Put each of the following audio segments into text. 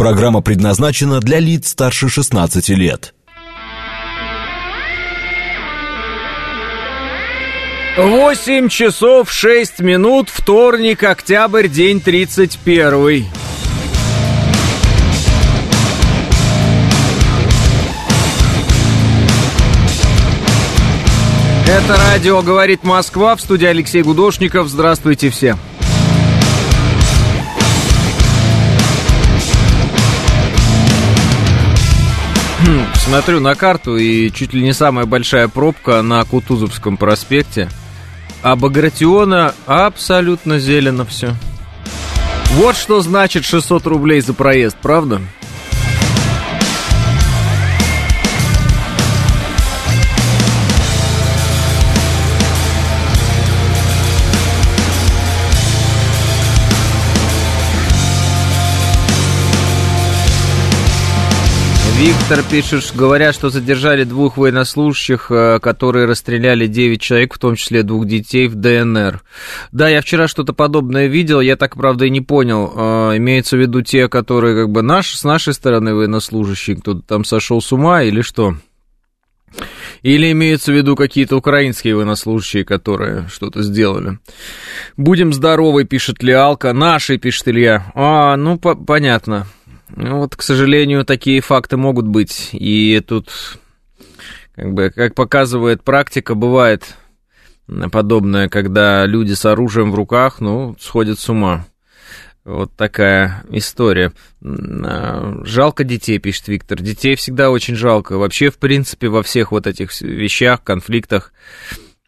Программа предназначена для лиц старше 16 лет. 8 часов 6 минут, вторник, октябрь, день 31. Это радио «Говорит Москва» в студии Алексей Гудошников. Здравствуйте все. Смотрю на карту, и чуть ли не самая большая пробка на Кутузовском проспекте. А Багратиона абсолютно зелено все. Вот что значит 600 рублей за проезд, правда? Виктор пишет, говорят, что задержали двух военнослужащих, э, которые расстреляли 9 человек, в том числе двух детей в ДНР. Да, я вчера что-то подобное видел, я так, правда, и не понял. Э, имеется в виду те, которые как бы наш, с нашей стороны военнослужащие, кто-то там сошел с ума или что? Или имеются в виду какие-то украинские военнослужащие, которые что-то сделали? Будем здоровы, пишет Лиалка. Наши, пишет Илья. А, ну, по понятно. Ну, вот, к сожалению, такие факты могут быть. И тут, как бы, как показывает практика, бывает подобное, когда люди с оружием в руках, ну, сходят с ума. Вот такая история. А, жалко детей, пишет Виктор. Детей всегда очень жалко. Вообще, в принципе, во всех вот этих вещах, конфликтах,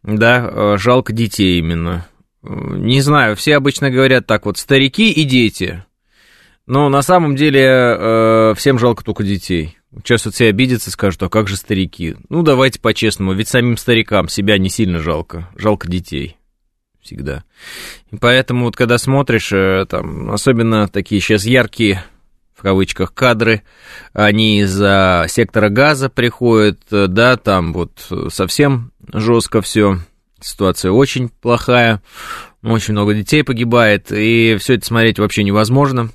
да, а, жалко детей именно. Не знаю, все обычно говорят так вот, старики и дети. Но на самом деле э, всем жалко только детей. Сейчас вот все обидятся и скажут, а как же старики? Ну, давайте по-честному, ведь самим старикам себя не сильно жалко, жалко детей всегда. И поэтому вот когда смотришь, э, там, особенно такие сейчас яркие, в кавычках, кадры, они из-за сектора газа приходят, э, да, там вот совсем жестко все, ситуация очень плохая, очень много детей погибает, и все это смотреть вообще невозможно.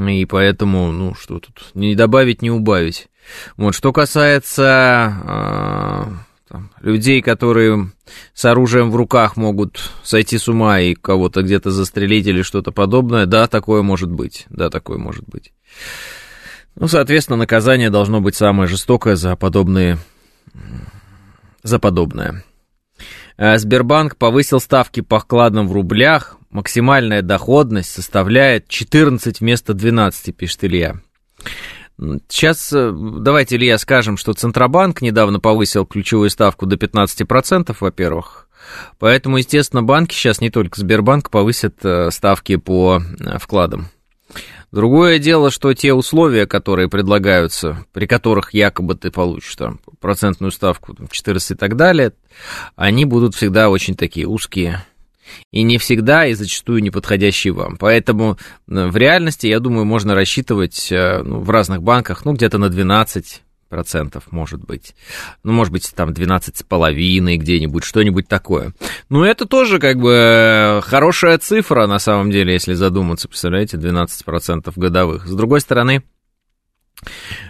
И поэтому, ну, что тут, не добавить, не убавить. Вот, что касается э, там, людей, которые с оружием в руках могут сойти с ума и кого-то где-то застрелить или что-то подобное, да, такое может быть, да, такое может быть. Ну, соответственно, наказание должно быть самое жестокое за подобные, за подобное. Э, Сбербанк повысил ставки по вкладам в рублях. Максимальная доходность составляет 14 вместо 12, пишет Илья. Сейчас э, давайте, Илья, скажем, что Центробанк недавно повысил ключевую ставку до 15%, во-первых. Поэтому, естественно, банки сейчас, не только Сбербанк, повысят э, ставки по вкладам. Другое дело, что те условия, которые предлагаются, при которых якобы ты получишь там процентную ставку 14 и так далее, они будут всегда очень такие узкие и не всегда, и зачастую не подходящие вам. Поэтому э, в реальности, я думаю, можно рассчитывать э, ну, в разных банках, ну, где-то на 12 процентов, может быть. Ну, может быть, там 12 с половиной где-нибудь, что-нибудь такое. Ну, это тоже как бы хорошая цифра, на самом деле, если задуматься, представляете, 12 процентов годовых. С другой стороны,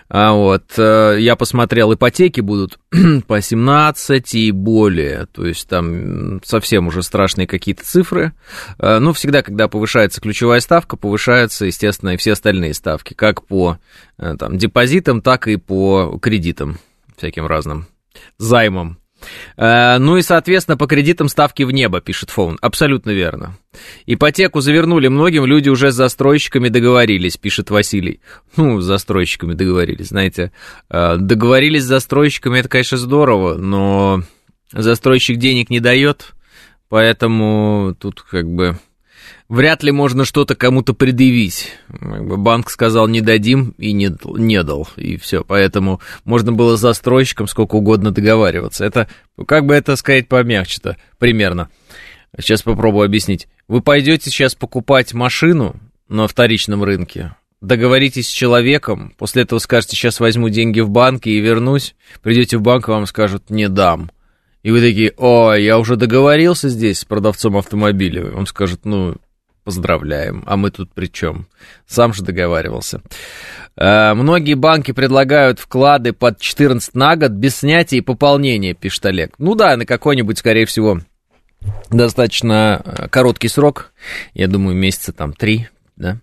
а вот, э, я посмотрел, ипотеки будут по 17 и более, то есть там совсем уже страшные какие-то цифры. Ну, всегда, когда повышается ключевая ставка, повышаются, естественно, и все остальные ставки, как по э, там, депозитам, так и по кредитам всяким разным, займам. Э, ну и, соответственно, по кредитам ставки в небо, пишет Фоун. Абсолютно верно. Ипотеку завернули многим, люди уже с застройщиками договорились, пишет Василий. Ну, с застройщиками договорились, знаете. Э, договорились с застройщиками, это, конечно, здорово, но застройщик денег не дает, поэтому тут как бы вряд ли можно что-то кому-то предъявить. Банк сказал, не дадим, и не, не дал, и все. Поэтому можно было с застройщиком сколько угодно договариваться. Это, как бы это сказать помягче-то, примерно. Сейчас попробую объяснить. Вы пойдете сейчас покупать машину на вторичном рынке, договоритесь с человеком, после этого скажете, сейчас возьму деньги в банке и вернусь, придете в банк, вам скажут, не дам. И вы такие, о, я уже договорился здесь с продавцом автомобиля. Он скажет, ну, Поздравляем. А мы тут при чем? Сам же договаривался. Э, многие банки предлагают вклады под 14 на год без снятия и пополнения, пишет Олег. Ну да, на какой-нибудь, скорее всего, достаточно э, короткий срок. Я думаю, месяца там три, да.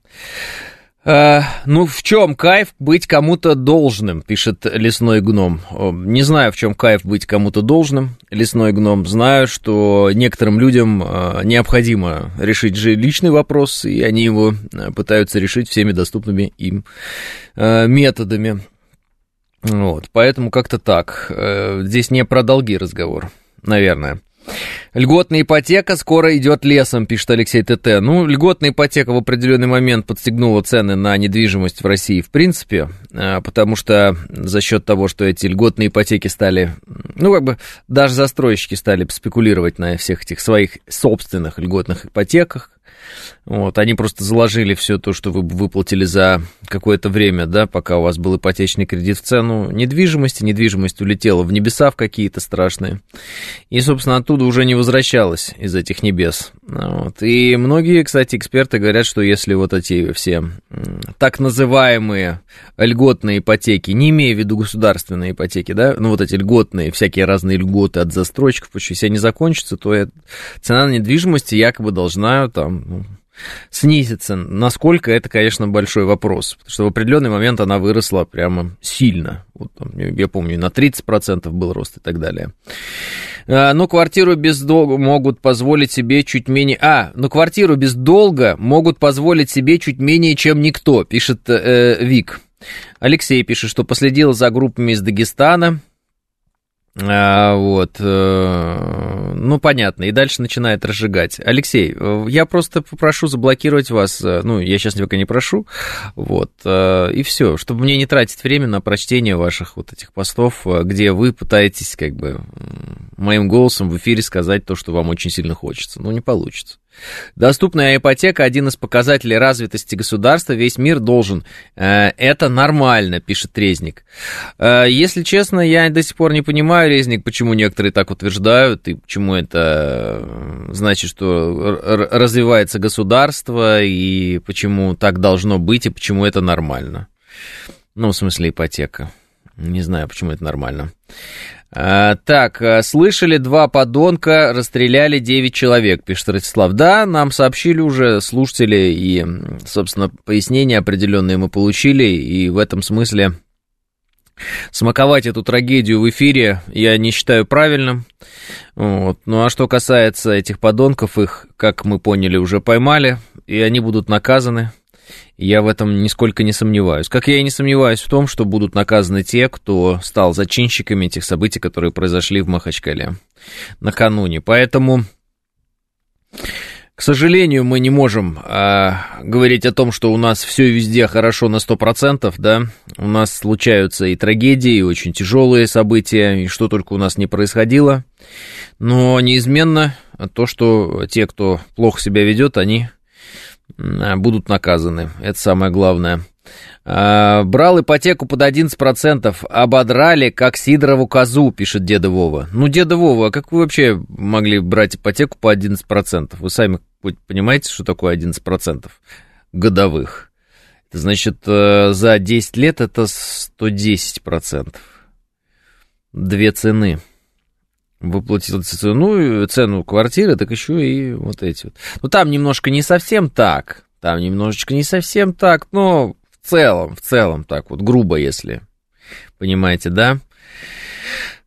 Uh, ну, в чем кайф быть кому-то должным, пишет лесной гном. Не знаю, в чем кайф быть кому-то должным, лесной гном. Знаю, что некоторым людям uh, необходимо решить жилищный вопрос, и они его uh, пытаются решить всеми доступными им методами. Вот, поэтому как-то так. Здесь не про долги разговор, наверное. Льготная ипотека скоро идет лесом, пишет Алексей ТТ. Ну, льготная ипотека в определенный момент подстегнула цены на недвижимость в России в принципе, а, потому что за счет того, что эти льготные ипотеки стали, ну, как бы даже застройщики стали спекулировать на всех этих своих собственных льготных ипотеках, вот, они просто заложили все то, что вы выплатили за какое-то время, да, пока у вас был ипотечный кредит в цену недвижимости, недвижимость улетела в небеса в какие-то страшные, и, собственно, оттуда уже не возвращалась из этих небес. Вот. И многие, кстати, эксперты говорят, что если вот эти все так называемые льготные ипотеки, не имея в виду государственные ипотеки, да, ну вот эти льготные, всякие разные льготы от застройщиков, если они закончатся, то цена на недвижимости якобы должна там снизится. Насколько, это, конечно, большой вопрос. Потому что в определенный момент она выросла прямо сильно. Вот, я помню, на 30% был рост и так далее. А, но квартиру без долга могут позволить себе чуть менее... А, но квартиру без долга могут позволить себе чуть менее, чем никто, пишет э, Вик. Алексей пишет, что последил за группами из Дагестана, а, вот, э, ну, понятно, и дальше начинает разжигать. Алексей, э, я просто попрошу заблокировать вас, э, ну, я сейчас пока не прошу, вот, и все, чтобы мне не тратить время на прочтение ваших вот этих постов, где вы пытаетесь, как бы, моим голосом в эфире сказать то, что вам очень сильно хочется. Ну, не получится. Доступная ипотека – один из показателей развитости государства. Весь мир должен. Э, это нормально, пишет Резник. Э, если честно, я до сих пор не понимаю, Резник, почему некоторые так утверждают, и почему это э, значит, что развивается государство, и почему так должно быть, и почему это нормально. Ну, в смысле, ипотека. Не знаю, почему это нормально. А, так, а, слышали, два подонка расстреляли 9 человек, пишет Ростислав. Да, нам сообщили уже слушатели, и, собственно, пояснения определенные мы получили, и в этом смысле смаковать эту трагедию в эфире я не считаю правильным. Вот. Ну а что касается этих подонков, их, как мы поняли, уже поймали, и они будут наказаны. Я в этом нисколько не сомневаюсь. Как я и не сомневаюсь в том, что будут наказаны те, кто стал зачинщиками этих событий, которые произошли в Махачкале накануне. Поэтому, к сожалению, мы не можем э, говорить о том, что у нас все везде хорошо на 100%, да. У нас случаются и трагедии, и очень тяжелые события, и что только у нас не происходило. Но неизменно то, что те, кто плохо себя ведет, они будут наказаны. Это самое главное. А, брал ипотеку под 11%, ободрали, как Сидорову козу, пишет деда Вова. Ну, деда Вова, а как вы вообще могли брать ипотеку по 11%? Вы сами понимаете, что такое 11% годовых? Это значит, э, за 10 лет это 110%. Две цены выплатил цену, цену квартиры, так еще и вот эти вот. Ну, там немножко не совсем так, там немножечко не совсем так, но в целом, в целом так вот, грубо, если понимаете, да?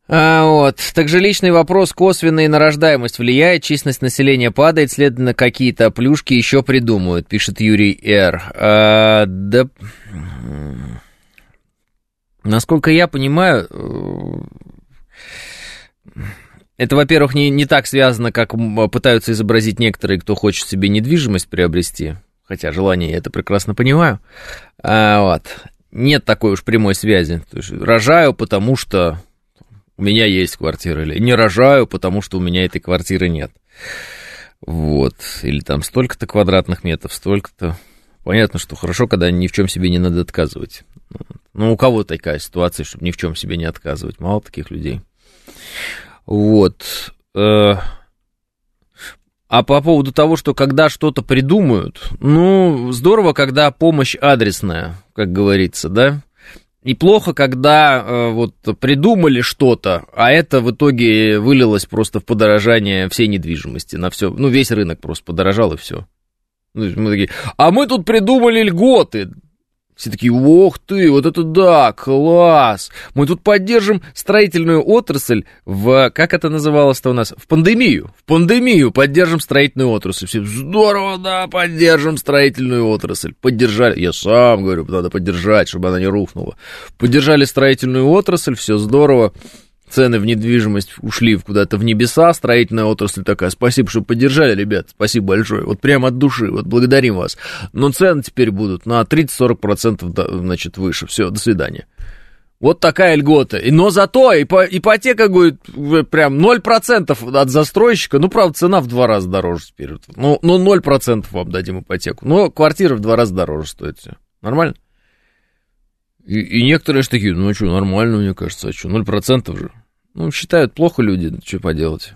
А, вот. Также личный вопрос, косвенный на рождаемость влияет, численность населения падает, следовательно, какие-то плюшки еще придумают, пишет Юрий Р. А, да... Насколько я понимаю, это, во-первых, не, не так связано, как пытаются изобразить некоторые, кто хочет себе недвижимость приобрести. Хотя желание я это прекрасно понимаю. А, вот. Нет такой уж прямой связи. То есть, рожаю, потому что у меня есть квартира. Или не рожаю, потому что у меня этой квартиры нет. Вот. Или там столько-то квадратных метров, столько-то. Понятно, что хорошо, когда ни в чем себе не надо отказывать. Ну, у кого такая ситуация, чтобы ни в чем себе не отказывать? Мало таких людей. Вот. Э, А по поводу того, что когда что-то придумают, ну, здорово, когда помощь адресная, как говорится, да? И плохо, когда э, вот придумали что-то, а это в итоге вылилось просто в подорожание всей недвижимости на все. Ну, весь рынок просто подорожал и все. Ну, мы такие, а мы тут придумали льготы. Все такие, ох ты, вот это да, класс. Мы тут поддержим строительную отрасль в, как это называлось-то у нас, в пандемию. В пандемию поддержим строительную отрасль. Все, здорово, да, поддержим строительную отрасль. Поддержали, я сам говорю, надо поддержать, чтобы она не рухнула. Поддержали строительную отрасль, все здорово цены в недвижимость ушли куда-то в небеса, строительная отрасль такая, спасибо, что поддержали, ребят, спасибо большое, вот прямо от души, вот благодарим вас. Но цены теперь будут на 30-40% значит, выше, все, до свидания. Вот такая льгота. Но зато ипотека будет прям 0% от застройщика. Ну, правда, цена в два раза дороже теперь. Ну, ну 0% вам дадим ипотеку. Но квартира в два раза дороже стоит все. Нормально? И, и некоторые же такие, ну, а что, нормально, мне кажется, а что, 0% же. Ну, считают плохо люди, что поделать.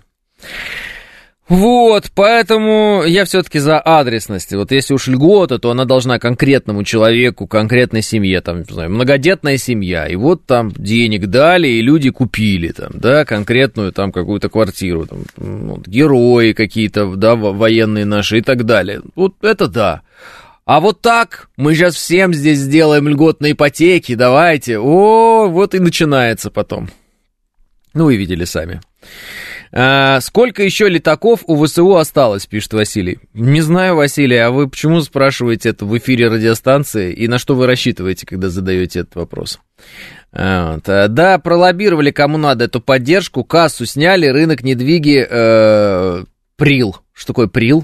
Вот, поэтому я все-таки за адресность. Вот если уж льгота, то она должна конкретному человеку, конкретной семье, там, не знаю, многодетная семья. И вот там денег дали, и люди купили там, да, конкретную там какую-то квартиру, там, вот, герои какие-то, да, военные наши и так далее. Вот это да. А вот так мы сейчас всем здесь сделаем льготные ипотеки, давайте. О, вот и начинается потом. Ну, вы видели сами. А, сколько еще летаков у ВСУ осталось, пишет Василий. Не знаю, Василий, а вы почему спрашиваете это в эфире радиостанции и на что вы рассчитываете, когда задаете этот вопрос? А, вот. А, да, пролоббировали кому надо эту поддержку, кассу сняли, рынок недвиги э, прил. Что такое прил?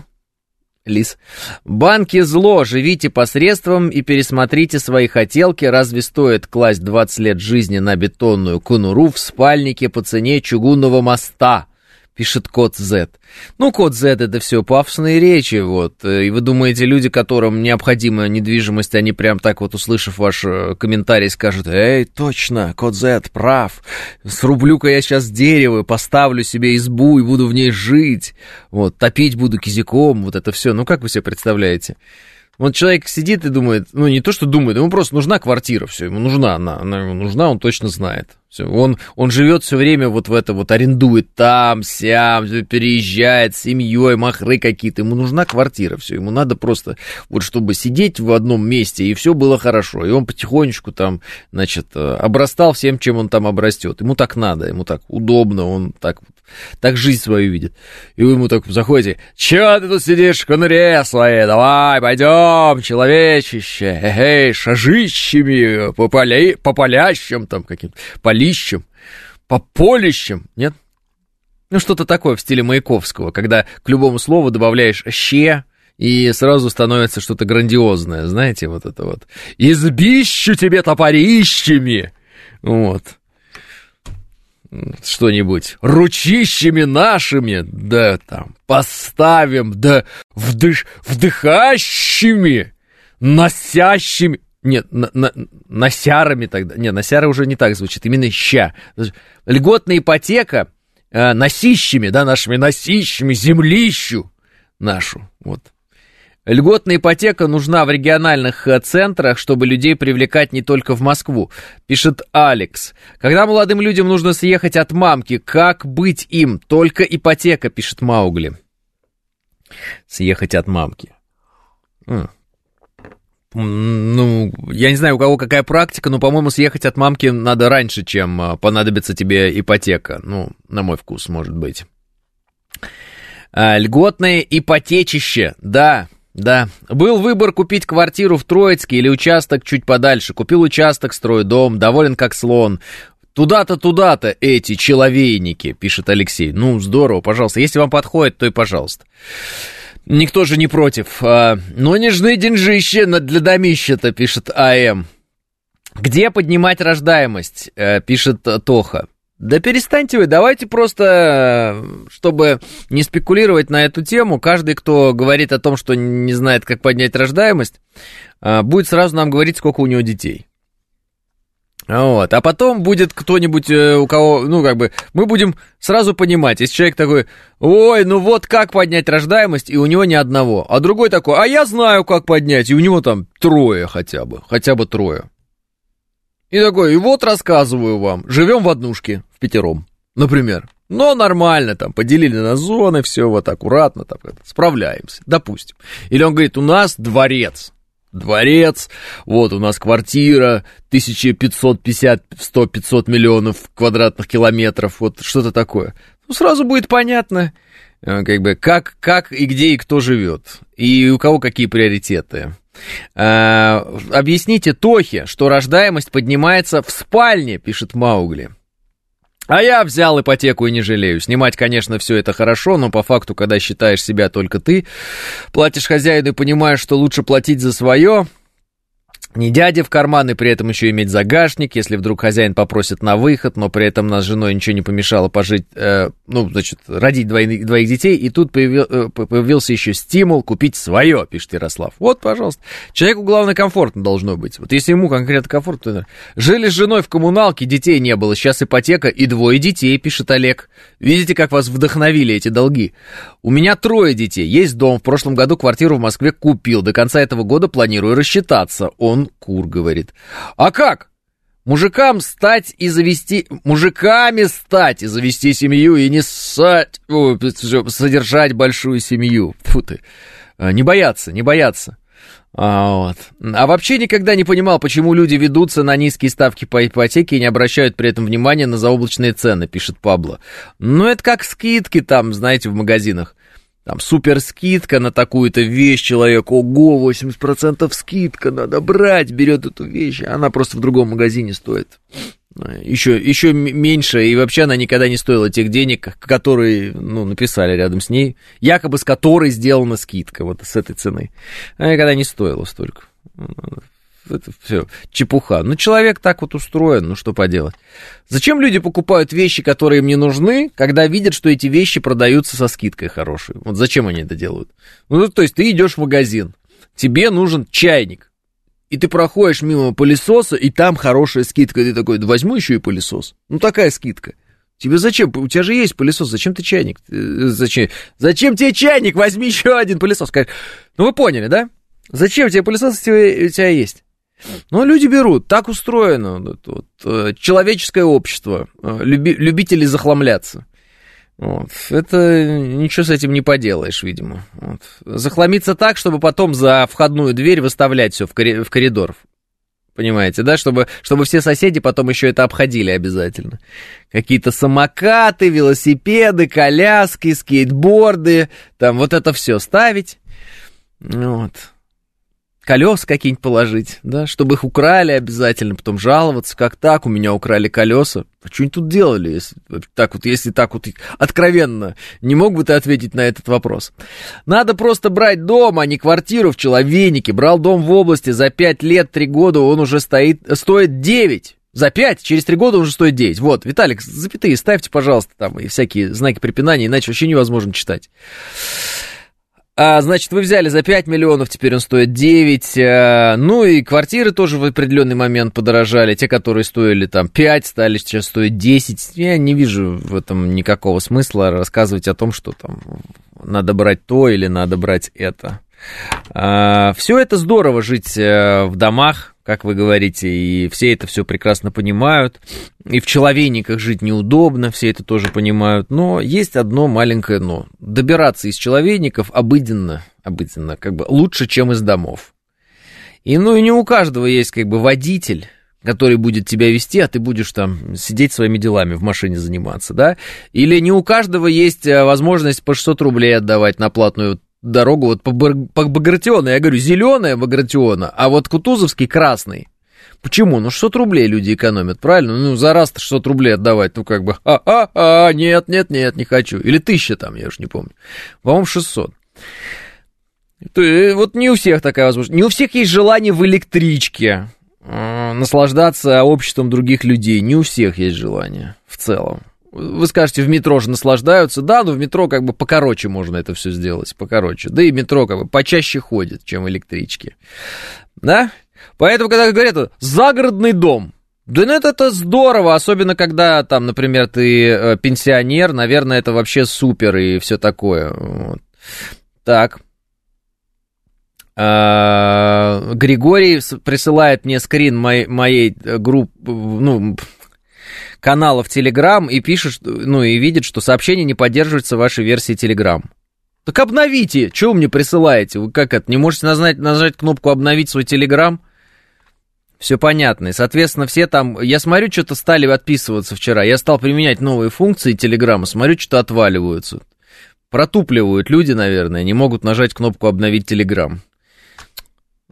Лис. Банки зло, живите посредством и пересмотрите свои хотелки. Разве стоит класть 20 лет жизни на бетонную конуру в спальнике по цене чугунного моста? Пишет код Z. Ну, код Z это все пафосные речи, вот. И вы думаете, люди, которым необходима недвижимость, они прям так вот, услышав ваш э, комментарий, скажут, эй, точно, код Z прав, срублю-ка я сейчас дерево, поставлю себе избу и буду в ней жить, вот, топить буду кизиком, вот это все. Ну, как вы себе представляете? Вот человек сидит и думает, ну не то, что думает, ему просто нужна квартира, все, ему нужна она, она ему нужна, он точно знает. Он, он живет все время вот в это вот, арендует там, сям, переезжает с семьей, махры какие-то. Ему нужна квартира, все. Ему надо просто вот, чтобы сидеть в одном месте, и все было хорошо. И он потихонечку там, значит, э, обрастал всем, чем он там обрастет. Ему так надо, ему так удобно, он так так жизнь свою видит. И вы ему так заходите, чё ты тут сидишь в конуре своей, давай, пойдем, человечище, эй, шажищами, по, поля... по полящам там каким-то, полищам, по полищам, нет? Ну, что-то такое в стиле Маяковского, когда к любому слову добавляешь «ще», и сразу становится что-то грандиозное, знаете, вот это вот. «Избищу тебе топорищами!» Вот. Что-нибудь. Ручищами нашими, да там, поставим, да. Вдыш, вдыхащими, носящими, нет, на, на, носярами тогда, нет, носяры уже не так звучит, именно ща. Льготная ипотека э, носищами, да, нашими носищами, землищу нашу, вот. Льготная ипотека нужна в региональных э, центрах, чтобы людей привлекать не только в Москву, пишет Алекс. Когда молодым людям нужно съехать от мамки, как быть им? Только ипотека, пишет Маугли. Съехать от мамки. Ну, я не знаю, у кого какая практика, но, по-моему, съехать от мамки надо раньше, чем э, понадобится тебе ипотека. Ну, на мой вкус, может быть. А, льготное ипотечище, да, да, был выбор купить квартиру в Троицке или участок чуть подальше. Купил участок, строю дом, доволен как слон. Туда-то, туда-то эти человейники, пишет Алексей. Ну, здорово, пожалуйста. Если вам подходит, то и пожалуйста. Никто же не против. А, но не жны деньжище для домища-то, пишет АМ. Где поднимать рождаемость, э, пишет Тоха. Да перестаньте вы, давайте просто, чтобы не спекулировать на эту тему, каждый, кто говорит о том, что не знает, как поднять рождаемость, а, будет сразу нам говорить, сколько у него детей. Вот. А потом будет кто-нибудь, э, у кого, ну, как бы, мы будем сразу понимать, если человек такой, ой, ну вот как поднять рождаемость, и у него ни одного. А другой такой, а я знаю, как поднять, и у него там трое хотя бы, хотя бы трое. И такой, и вот рассказываю вам, живем в однушке, в пятером, например. Но нормально, там, поделили на зоны, все вот аккуратно, так, справляемся, допустим. Или он говорит, у нас дворец, дворец, вот у нас квартира, 1550, 100, 500 миллионов квадратных километров, вот что-то такое. Ну, сразу будет понятно, э, как бы, как, как и где и кто живет, и у кого какие приоритеты. А, объясните Тохе, что рождаемость поднимается в спальне, пишет Маугли. А я взял ипотеку и не жалею. Снимать, конечно, все это хорошо, но по факту, когда считаешь себя только ты, платишь хозяину и понимаешь, что лучше платить за свое, не дядя в карман и при этом еще иметь загашник, если вдруг хозяин попросит на выход, но при этом нас с женой ничего не помешало пожить, э, ну, значит, родить двоих, двоих детей, и тут появил, э, появился еще стимул купить свое, пишет Ярослав. Вот, пожалуйста. Человеку, главное, комфортно должно быть. Вот если ему конкретно комфортно, то... Жили с женой в коммуналке, детей не было, сейчас ипотека и двое детей, пишет Олег. Видите, как вас вдохновили эти долги? У меня трое детей, есть дом, в прошлом году квартиру в Москве купил, до конца этого года планирую рассчитаться. Он кур, говорит. А как? Мужикам стать и завести... Мужиками стать и завести семью и не ссать... содержать большую семью. Фу ты. А, не бояться, не бояться. А, вот. а вообще никогда не понимал, почему люди ведутся на низкие ставки по ипотеке и не обращают при этом внимания на заоблачные цены, пишет Пабло. Ну, это как скидки там, знаете, в магазинах там супер скидка на такую-то вещь, человек, ого, 80% скидка, надо брать, берет эту вещь, а она просто в другом магазине стоит. Еще, еще меньше, и вообще она никогда не стоила тех денег, которые, ну, написали рядом с ней, якобы с которой сделана скидка, вот с этой цены. Она никогда не стоила столько это все чепуха. Ну, человек так вот устроен, ну что поделать. Зачем люди покупают вещи, которые им не нужны, когда видят, что эти вещи продаются со скидкой хорошей? Вот зачем они это делают? Ну, то есть ты идешь в магазин, тебе нужен чайник, и ты проходишь мимо пылесоса, и там хорошая скидка, и ты такой, да возьму еще и пылесос. Ну, такая скидка. Тебе зачем? У тебя же есть пылесос, зачем ты чайник? Э, зачем? Зачем тебе чайник? Возьми еще один пылесос. Ну, вы поняли, да? Зачем тебе пылесос, если у тебя есть? Но люди берут, так устроено вот, вот, э, человеческое общество, э, люби, любители захламляться. Вот. Это ничего с этим не поделаешь, видимо. Вот. Захламиться так, чтобы потом за входную дверь выставлять все в, коридор. Понимаете, да? Чтобы, чтобы все соседи потом еще это обходили обязательно. Какие-то самокаты, велосипеды, коляски, скейтборды, там вот это все ставить. Вот колес какие-нибудь положить, да, чтобы их украли обязательно, потом жаловаться, как так, у меня украли колеса. А что они тут делали, если так вот, если так вот откровенно? Не мог бы ты ответить на этот вопрос? Надо просто брать дом, а не квартиру в Человенике. Брал дом в области, за 5 лет, 3 года он уже стоит, стоит 9. За 5, через 3 года уже стоит 9. Вот, Виталик, запятые ставьте, пожалуйста, там, и всякие знаки препинания, иначе вообще невозможно читать. А, значит, вы взяли за 5 миллионов, теперь он стоит 9. А, ну и квартиры тоже в определенный момент подорожали. Те, которые стоили там 5, стали сейчас стоить 10. Я не вижу в этом никакого смысла рассказывать о том, что там надо брать то или надо брать это. А, все это здорово жить э, в домах, как вы говорите, и все это все прекрасно понимают. И в человейниках жить неудобно, все это тоже понимают. Но есть одно маленькое но. Добираться из человейников обыденно, обыденно, как бы лучше, чем из домов. И ну и не у каждого есть как бы водитель, который будет тебя вести, а ты будешь там сидеть своими делами в машине заниматься, да? Или не у каждого есть э, возможность по 600 рублей отдавать на платную дорогу вот по, по Багратиону. Я говорю, зеленая Багратиона, а вот Кутузовский красный. Почему? Ну, 600 рублей люди экономят, правильно? Ну, за раз 600 рублей отдавать, ну, как бы, а-а-а, нет, нет, нет, не хочу. Или 1000 там, я уж не помню. По-моему, 600. То, вот не у всех такая возможность. Не у всех есть желание в электричке э, наслаждаться обществом других людей. Не у всех есть желание в целом. Вы скажете, в метро же наслаждаются. Да, но в метро как бы покороче можно это все сделать, покороче. Да и метро как бы почаще ходит, чем электрички. Да? Поэтому, когда говорят, загородный дом, Да ну это, это здорово, особенно когда там, например, ты э, пенсионер, наверное, это вообще супер и все такое. Вот. Так. А, Григорий присылает мне скрин моей, моей э, группы, ну, канала в Телеграм и пишет, ну, и видит, что сообщение не поддерживается вашей версии Телеграм. Так обновите! Чего вы мне присылаете? Вы как это, не можете нажать, нажать кнопку «Обновить свой Телеграм»? Все понятно. И, соответственно, все там... Я смотрю, что-то стали отписываться вчера. Я стал применять новые функции Телеграма, смотрю, что-то отваливаются. Протупливают люди, наверное, не могут нажать кнопку «Обновить Телеграм».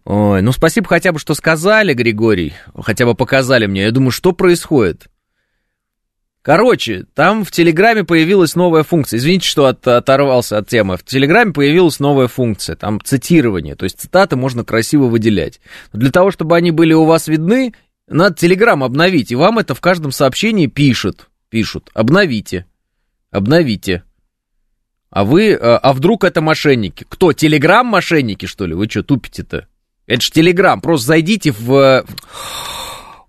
Ой, ну спасибо хотя бы, что сказали, Григорий, хотя бы показали мне. Я думаю, что происходит? Короче, там в Телеграме появилась новая функция. Извините, что от, оторвался от темы. В Телеграме появилась новая функция, там цитирование, то есть цитаты можно красиво выделять. Но для того, чтобы они были у вас видны, надо Телеграм обновить, и вам это в каждом сообщении пишут. Пишут, обновите, обновите. А вы, а, а вдруг это мошенники? Кто, Телеграм мошенники, что ли? Вы что, тупите-то? Это же Телеграм, просто зайдите в...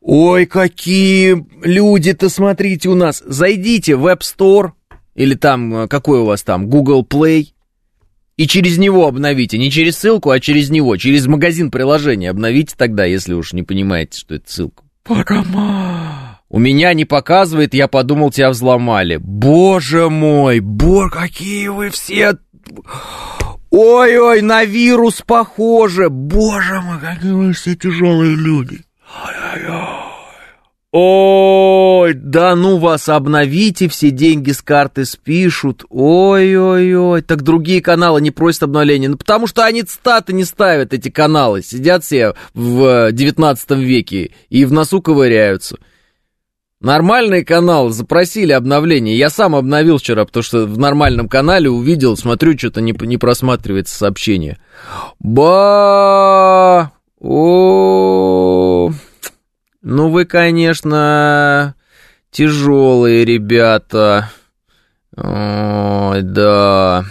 Ой, какие люди-то, смотрите, у нас. Зайдите в App Store, или там, э, какой у вас там, Google Play, и через него обновите. Не через ссылку, а через него, через магазин приложения обновите тогда, если уж не понимаете, что это ссылка. Парама. У меня не показывает, я подумал, тебя взломали. Боже мой, боже, какие вы все... Ой-ой, на вирус похоже. Боже мой, какие вы все тяжелые люди. Ой, да ну вас обновите, все деньги с карты спишут. Ой-ой-ой, так другие каналы не просят обновления. Ну, потому что они статы не ставят, эти каналы. Сидят все в 19 веке и в носу ковыряются. Нормальные каналы запросили обновление. Я сам обновил вчера, потому что в нормальном канале увидел, смотрю, что-то не, не просматривается сообщение. Ба! О, ну вы, конечно, тяжелые ребята. Ой, да.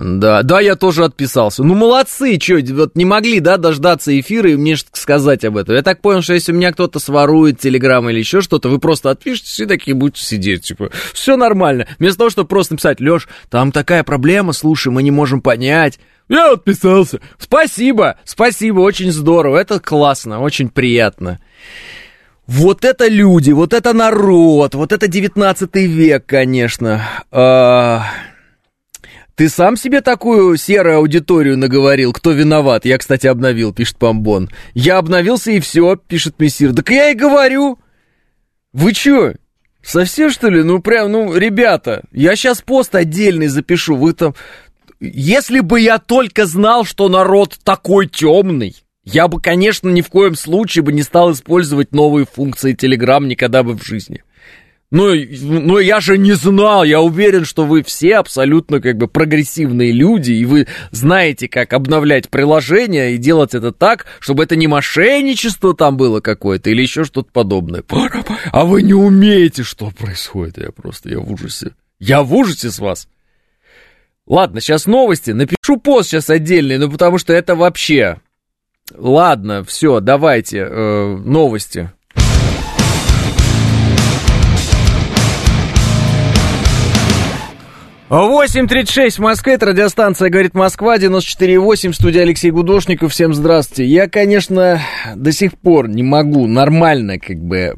Да, да, я тоже отписался. Ну, молодцы, что, вот не могли, да, дождаться эфира и мне сказать об этом. Я так понял, что если у меня кто-то сворует телеграм или еще что-то, вы просто отпишитесь и такие будете сидеть, типа, все нормально. Вместо того, чтобы просто написать, Леш, там такая проблема, слушай, мы не можем понять. Я отписался. Спасибо, спасибо, очень здорово. Это классно, очень приятно. Вот это люди, вот это народ, вот это 19 век, конечно. А... Ты сам себе такую серую аудиторию наговорил, кто виноват? Я, кстати, обновил, пишет Помбон. Я обновился и все, пишет Мессир. Так я и говорю. Вы чё, совсем что ли? Ну прям, ну, ребята, я сейчас пост отдельный запишу. Вы там если бы я только знал, что народ такой темный, я бы, конечно, ни в коем случае бы не стал использовать новые функции Telegram никогда бы в жизни. Ну, ну, я же не знал, я уверен, что вы все абсолютно как бы прогрессивные люди, и вы знаете, как обновлять приложение и делать это так, чтобы это не мошенничество там было какое-то или еще что-то подобное. А вы не умеете, что происходит, я просто, я в ужасе. Я в ужасе с вас. Ладно, сейчас новости. Напишу пост сейчас отдельный, ну потому что это вообще... Ладно, все, давайте, э, новости. Восемь тридцать шесть в Москве, это радиостанция «Говорит Москва», 94,8, студия Алексей Гудошников, всем здравствуйте. Я, конечно, до сих пор не могу нормально как бы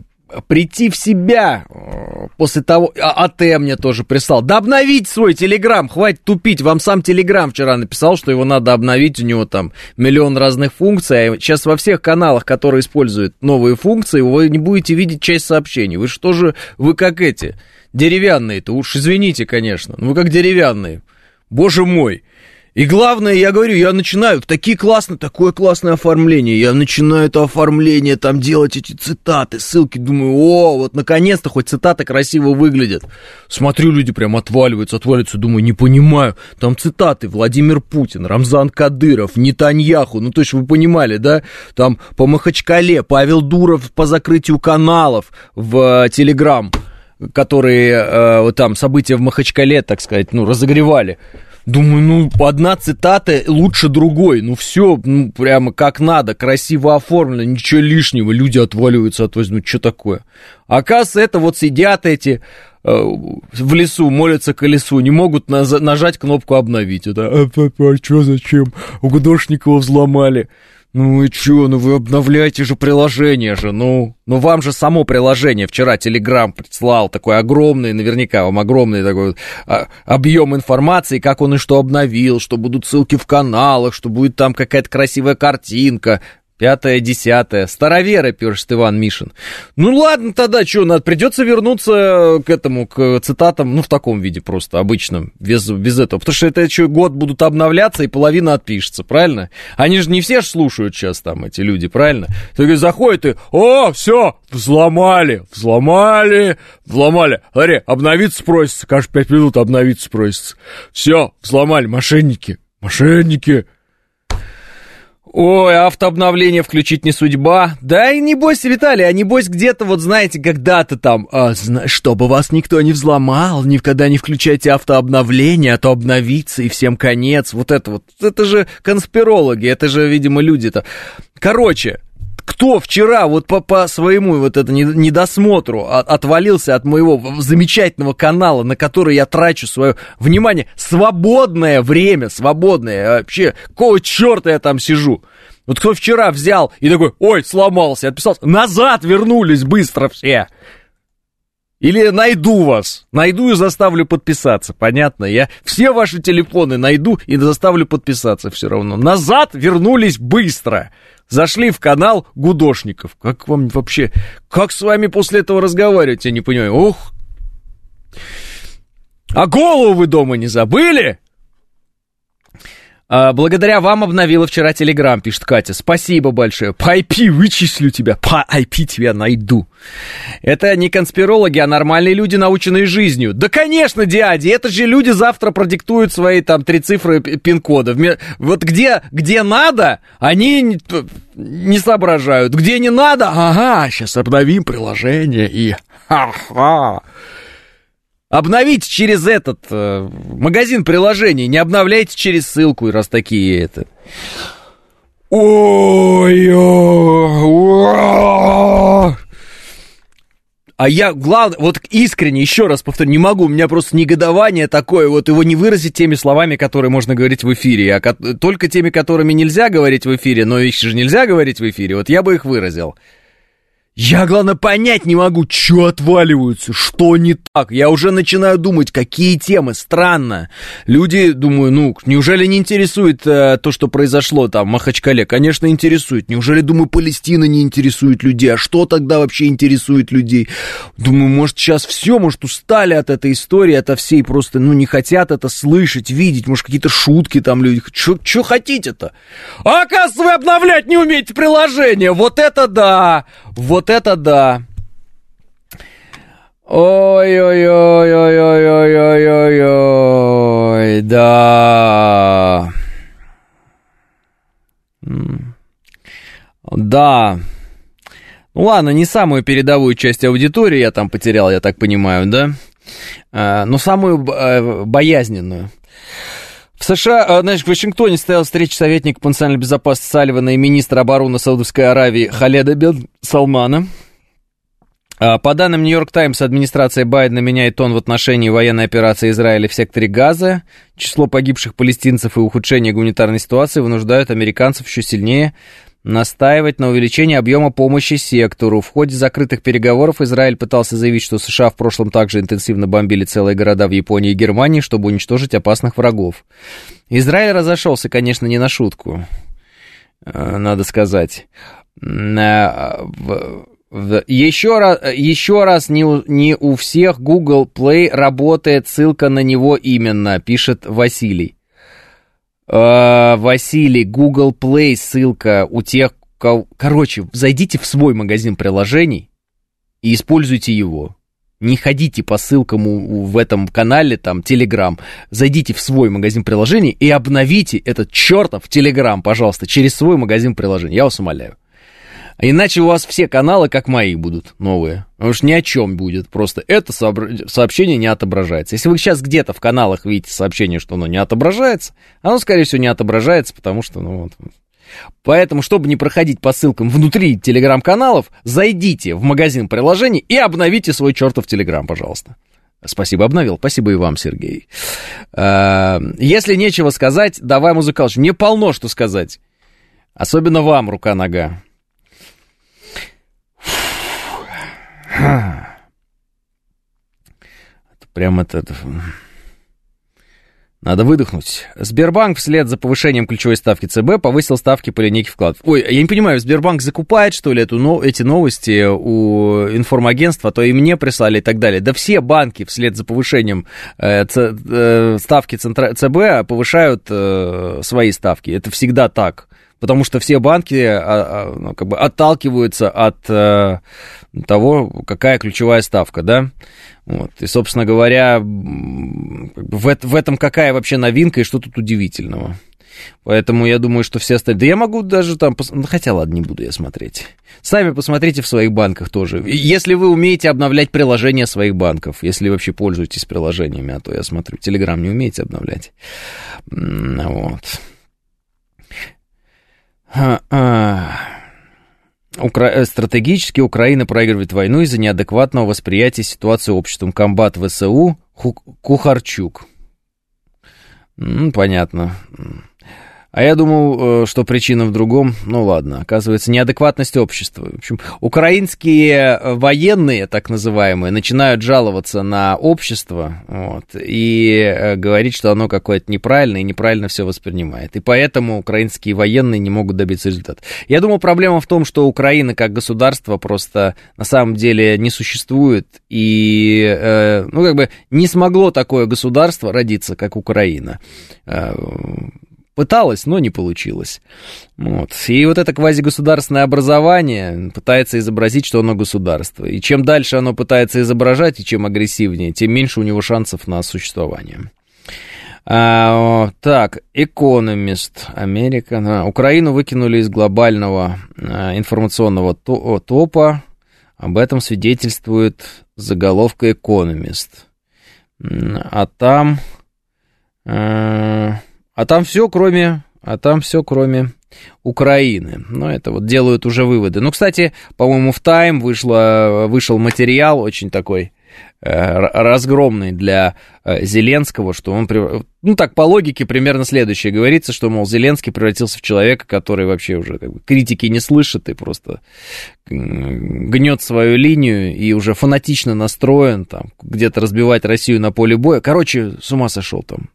прийти в себя э, после того... А, АТ мне тоже прислал. Да обновить свой Телеграм, хватит тупить. Вам сам Телеграм вчера написал, что его надо обновить. У него там миллион разных функций. А сейчас во всех каналах, которые используют новые функции, вы не будете видеть часть сообщений. Вы что же, вы как эти, деревянные-то? Уж извините, конечно. Вы как деревянные. Боже мой. И главное, я говорю, я начинаю, такие классные, такое классное оформление, я начинаю это оформление, там делать эти цитаты, ссылки, думаю, о, вот наконец-то хоть цитаты красиво выглядят. Смотрю, люди прям отваливаются, отваливаются, думаю, не понимаю, там цитаты, Владимир Путин, Рамзан Кадыров, Нетаньяху, ну то есть вы понимали, да, там по Махачкале, Павел Дуров по закрытию каналов в Телеграм, которые э, там события в Махачкале, так сказать, ну, разогревали. Думаю, ну, одна цитата лучше другой. Ну, все, ну, прямо как надо, красиво оформлено, ничего лишнего. Люди отваливаются от возьму, что такое? Оказывается, это вот сидят эти э, в лесу, молятся колесу, не могут нажать кнопку «Обновить». Это, а, а, а что, зачем? У Гудошникова взломали. Ну и чё, ну вы обновляете же приложение же, ну. Ну вам же само приложение вчера Телеграм прислал такой огромный, наверняка вам огромный такой а, объем информации, как он и что обновил, что будут ссылки в каналах, что будет там какая-то красивая картинка. Пятое, десятое. Староверы, пишет Иван Мишин. Ну ладно тогда, что, надо, придется вернуться к этому, к цитатам, ну в таком виде просто, обычном, без, без этого. Потому что это еще год будут обновляться, и половина отпишется, правильно? Они же не все ж слушают сейчас там, эти люди, правильно? Ты заходит и, о, все, взломали, взломали, взломали. Смотри, обновиться просится, каждые пять минут обновиться просится. Все, взломали, мошенники, мошенники. Ой, автообновление включить не судьба. Да и небось, Виталий, а небось где-то, вот знаете, когда-то там, а, чтобы вас никто не взломал, никогда не включайте автообновление, а то обновится и всем конец. Вот это вот, это же конспирологи, это же, видимо, люди-то. Короче, кто вчера вот по, по своему вот это недосмотру отвалился от моего замечательного канала, на который я трачу свое внимание, свободное время, свободное, вообще, какого черта я там сижу? Вот кто вчера взял и такой, ой, сломался, отписался, назад вернулись быстро все. Или найду вас, найду и заставлю подписаться, понятно? Я все ваши телефоны найду и заставлю подписаться все равно. Назад вернулись быстро зашли в канал Гудошников. Как вам вообще, как с вами после этого разговаривать, я не понимаю. Ох, а голову вы дома не забыли? А, благодаря вам обновила вчера Телеграм, пишет Катя. Спасибо большое. По IP вычислю тебя, по IP тебя найду. Это не конспирологи, а нормальные люди, наученные жизнью. Да, конечно, дяди, это же люди завтра продиктуют свои там три цифры пин-кода. Вот где, где надо, они не, соображают. Где не надо, ага, сейчас обновим приложение и ха-ха. Обновите через этот э, магазин приложений, не обновляйте через ссылку, раз такие это. Ой, а я, главное, вот искренне, еще раз повторю, не могу, у меня просто негодование такое, вот его не выразить теми словами, которые можно говорить в эфире, а только теми, которыми нельзя говорить в эфире, но их же нельзя говорить в эфире, вот я бы их выразил. Я, главное, понять не могу, что отваливаются, что не так. Я уже начинаю думать, какие темы, странно. Люди, думаю, ну, неужели не интересует э, то, что произошло там в Махачкале? Конечно, интересует. Неужели, думаю, Палестина не интересует людей? А что тогда вообще интересует людей? Думаю, может, сейчас все, может, устали от этой истории, от всей просто, ну, не хотят это слышать, видеть. Может, какие-то шутки там люди. Что хотите-то? А, оказывается, вы обновлять не умеете приложение. Вот это да! Вот это да. Ой-ой-ой-ой-ой-ой-ой-ой, да. Да. Ну ладно, не самую передовую часть аудитории я там потерял, я так понимаю, да? А, но самую боязненную. В США, значит, в Вашингтоне стоял встреча советника по национальной безопасности Салливана и министра обороны Саудовской Аравии Халеда бен Салмана. А, по данным Нью-Йорк Таймс, администрация Байдена меняет тон в отношении военной операции Израиля в секторе Газа. Число погибших палестинцев и ухудшение гуманитарной ситуации вынуждают американцев еще сильнее настаивать на увеличении объема помощи сектору. В ходе закрытых переговоров Израиль пытался заявить, что США в прошлом также интенсивно бомбили целые города в Японии и Германии, чтобы уничтожить опасных врагов. Израиль разошелся, конечно, не на шутку, э, надо сказать. Э, еще раз, еще раз не, у, не у всех Google Play работает ссылка на него именно, пишет Василий. Э, Василий, Google Play ссылка у тех, кого... Короче, зайдите в свой магазин приложений и используйте его. Не ходите по ссылкам у, у, в этом канале, там, Telegram. Зайдите в свой магазин приложений и обновите этот чертов Telegram, пожалуйста, через свой магазин приложений. Я вас умоляю. Иначе у вас все каналы, как мои, будут новые. Потому что ни о чем будет. Просто это сообщение не отображается. Если вы сейчас где-то в каналах видите сообщение, что оно не отображается, оно, скорее всего, не отображается, потому что, ну вот. Поэтому, чтобы не проходить по ссылкам внутри телеграм-каналов, зайдите в магазин приложений и обновите свой чертов телеграм, пожалуйста. Спасибо, обновил. Спасибо и вам, Сергей. А, если нечего сказать, давай, музыкалыч. Мне полно что сказать. Особенно вам, рука-нога. Это прям это... Надо выдохнуть. Сбербанк вслед за повышением ключевой ставки ЦБ повысил ставки по линейке вкладов. Ой, я не понимаю, Сбербанк закупает, что ли, эту, но, эти новости у информагентства, а то и мне прислали и так далее. Да все банки вслед за повышением э, ц, э, ставки центра, ЦБ повышают э, свои ставки. Это всегда так потому что все банки а, а, ну, как бы отталкиваются от э, того, какая ключевая ставка, да. Вот. И, собственно говоря, в, в этом какая вообще новинка и что тут удивительного. Поэтому я думаю, что все остальные... Да я могу даже там... Пос... Ну, хотя, ладно, не буду я смотреть. Сами посмотрите в своих банках тоже. Если вы умеете обновлять приложения своих банков, если вообще пользуетесь приложениями, а то я смотрю, Телеграм не умеете обновлять. Вот. Укра... Э, стратегически Украина проигрывает войну из-за неадекватного восприятия ситуации обществом. Комбат ВСУ Ху... Кухарчук. М, понятно. А я думал, э, что причина в другом. Ну ладно, оказывается, неадекватность общества. В общем, украинские э, военные, так называемые, начинают жаловаться на общество вот, и э, говорить, что оно какое-то неправильное и неправильно все воспринимает. И поэтому украинские военные не могут добиться результата. Я думаю, проблема в том, что Украина как государство просто на самом деле не существует. И, ну, как бы не смогло такое государство родиться, как Украина Пыталась, но не получилось. Вот. И вот это квазигосударственное образование пытается изобразить, что оно государство. И чем дальше оно пытается изображать, и чем агрессивнее, тем меньше у него шансов на существование. А, так, Экономист, Америка. А, Украину выкинули из глобального а, информационного топа. Об этом свидетельствует заголовка Экономист. А там... А, а там все, кроме, а там все, кроме Украины. Ну, это вот делают уже выводы. Ну, кстати, по-моему, в Time вышло, вышел материал очень такой Э, разгромный для э, Зеленского, что он, ну так по логике примерно следующее говорится, что, мол, Зеленский превратился в человека, который вообще уже как бы, критики не слышит и просто гнет свою линию и уже фанатично настроен, там, где-то разбивать Россию на поле боя. Короче, с ума сошел там.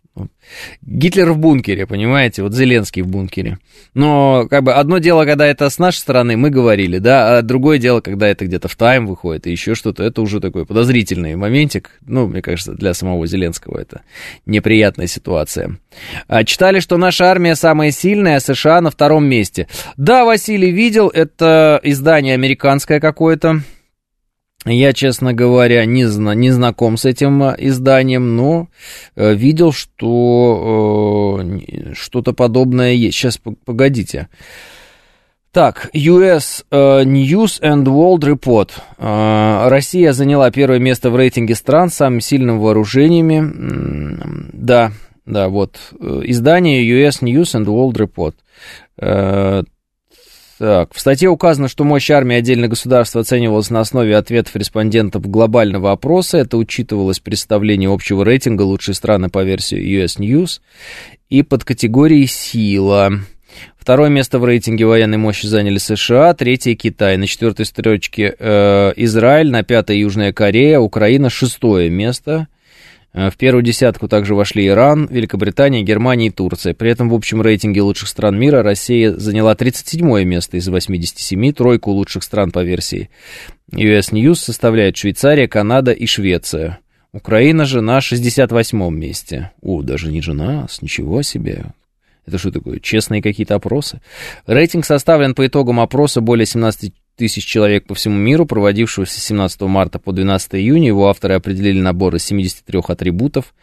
Гитлер в бункере, понимаете, вот Зеленский в бункере. Но как бы одно дело, когда это с нашей стороны, мы говорили, да, а другое дело, когда это где-то в тайм выходит и еще что-то, это уже такой подозрительный моментик. Ну, мне кажется, для самого Зеленского это неприятная ситуация. А, читали, что наша армия самая сильная, а США на втором месте. Да, Василий видел, это издание американское какое-то. Я, честно говоря, не, зна не знаком с этим э, изданием, но э, видел, что э, что-то подобное есть. Сейчас, погодите. Так, US э, News and World Report. Uh, Россия заняла первое место в рейтинге стран с самыми сильными вооружениями. Да, да, вот. Издание US News and World Report. Uh, так, в статье указано, что мощь армии отдельных государств оценивалась на основе ответов респондентов глобального опроса. Это учитывалось при составлении общего рейтинга лучшие страны по версии US News и под категорией «Сила». Второе место в рейтинге военной мощи заняли США, третье Китай, на четвертой строчке э, Израиль, на пятой Южная Корея, Украина шестое место. Э, в первую десятку также вошли Иран, Великобритания, Германия и Турция. При этом в общем рейтинге лучших стран мира Россия заняла 37 место из 87, тройку лучших стран по версии US News составляют Швейцария, Канада и Швеция. Украина же на 68 месте. О, даже не жена, ничего себе. Это что такое, честные какие-то опросы? Рейтинг составлен по итогам опроса более 17 тысяч человек по всему миру, проводившегося с 17 марта по 12 июня. Его авторы определили набор из 73 атрибутов,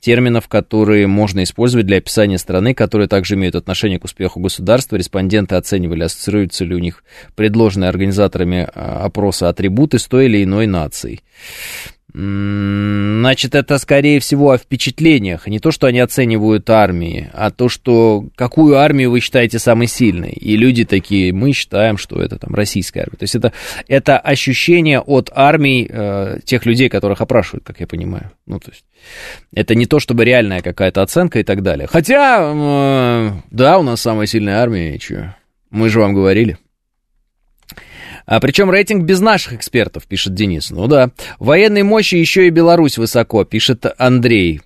терминов, которые можно использовать для описания страны, которые также имеют отношение к успеху государства. Респонденты оценивали, ассоциируются ли у них предложенные организаторами а, опроса атрибуты с той или иной нацией. Значит, это скорее всего о впечатлениях, не то, что они оценивают армии, а то, что какую армию вы считаете самой сильной. И люди такие, мы считаем, что это там российская армия. То есть это, это ощущение от армий э, тех людей, которых опрашивают, как я понимаю. Ну, то есть это не то, чтобы реальная какая-то оценка и так далее. Хотя, э, да, у нас самая сильная армия, и что? Мы же вам говорили. А причем рейтинг без наших экспертов, пишет Денис. Ну да. Военной мощи еще и Беларусь высоко, пишет Андрей.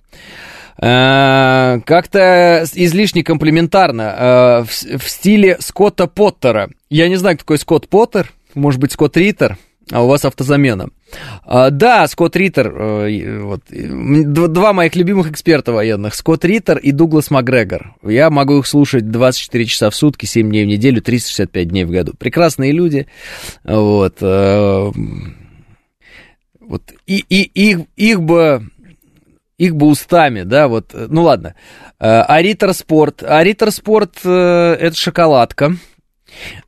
А, как-то излишне комплиментарно. А, в, стиле Скотта Поттера. Я не знаю, кто такой Скотт Поттер. Может быть, Скотт Риттер а у вас автозамена. А, да, Скотт Риттер, э, вот, два моих любимых эксперта военных, Скотт Риттер и Дуглас Макгрегор. Я могу их слушать 24 часа в сутки, 7 дней в неделю, 365 дней в году. Прекрасные люди, вот, э, вот, и, и их, их бы их бы устами, да, вот, ну ладно. Э, Аритер Спорт. Аритер Спорт это шоколадка.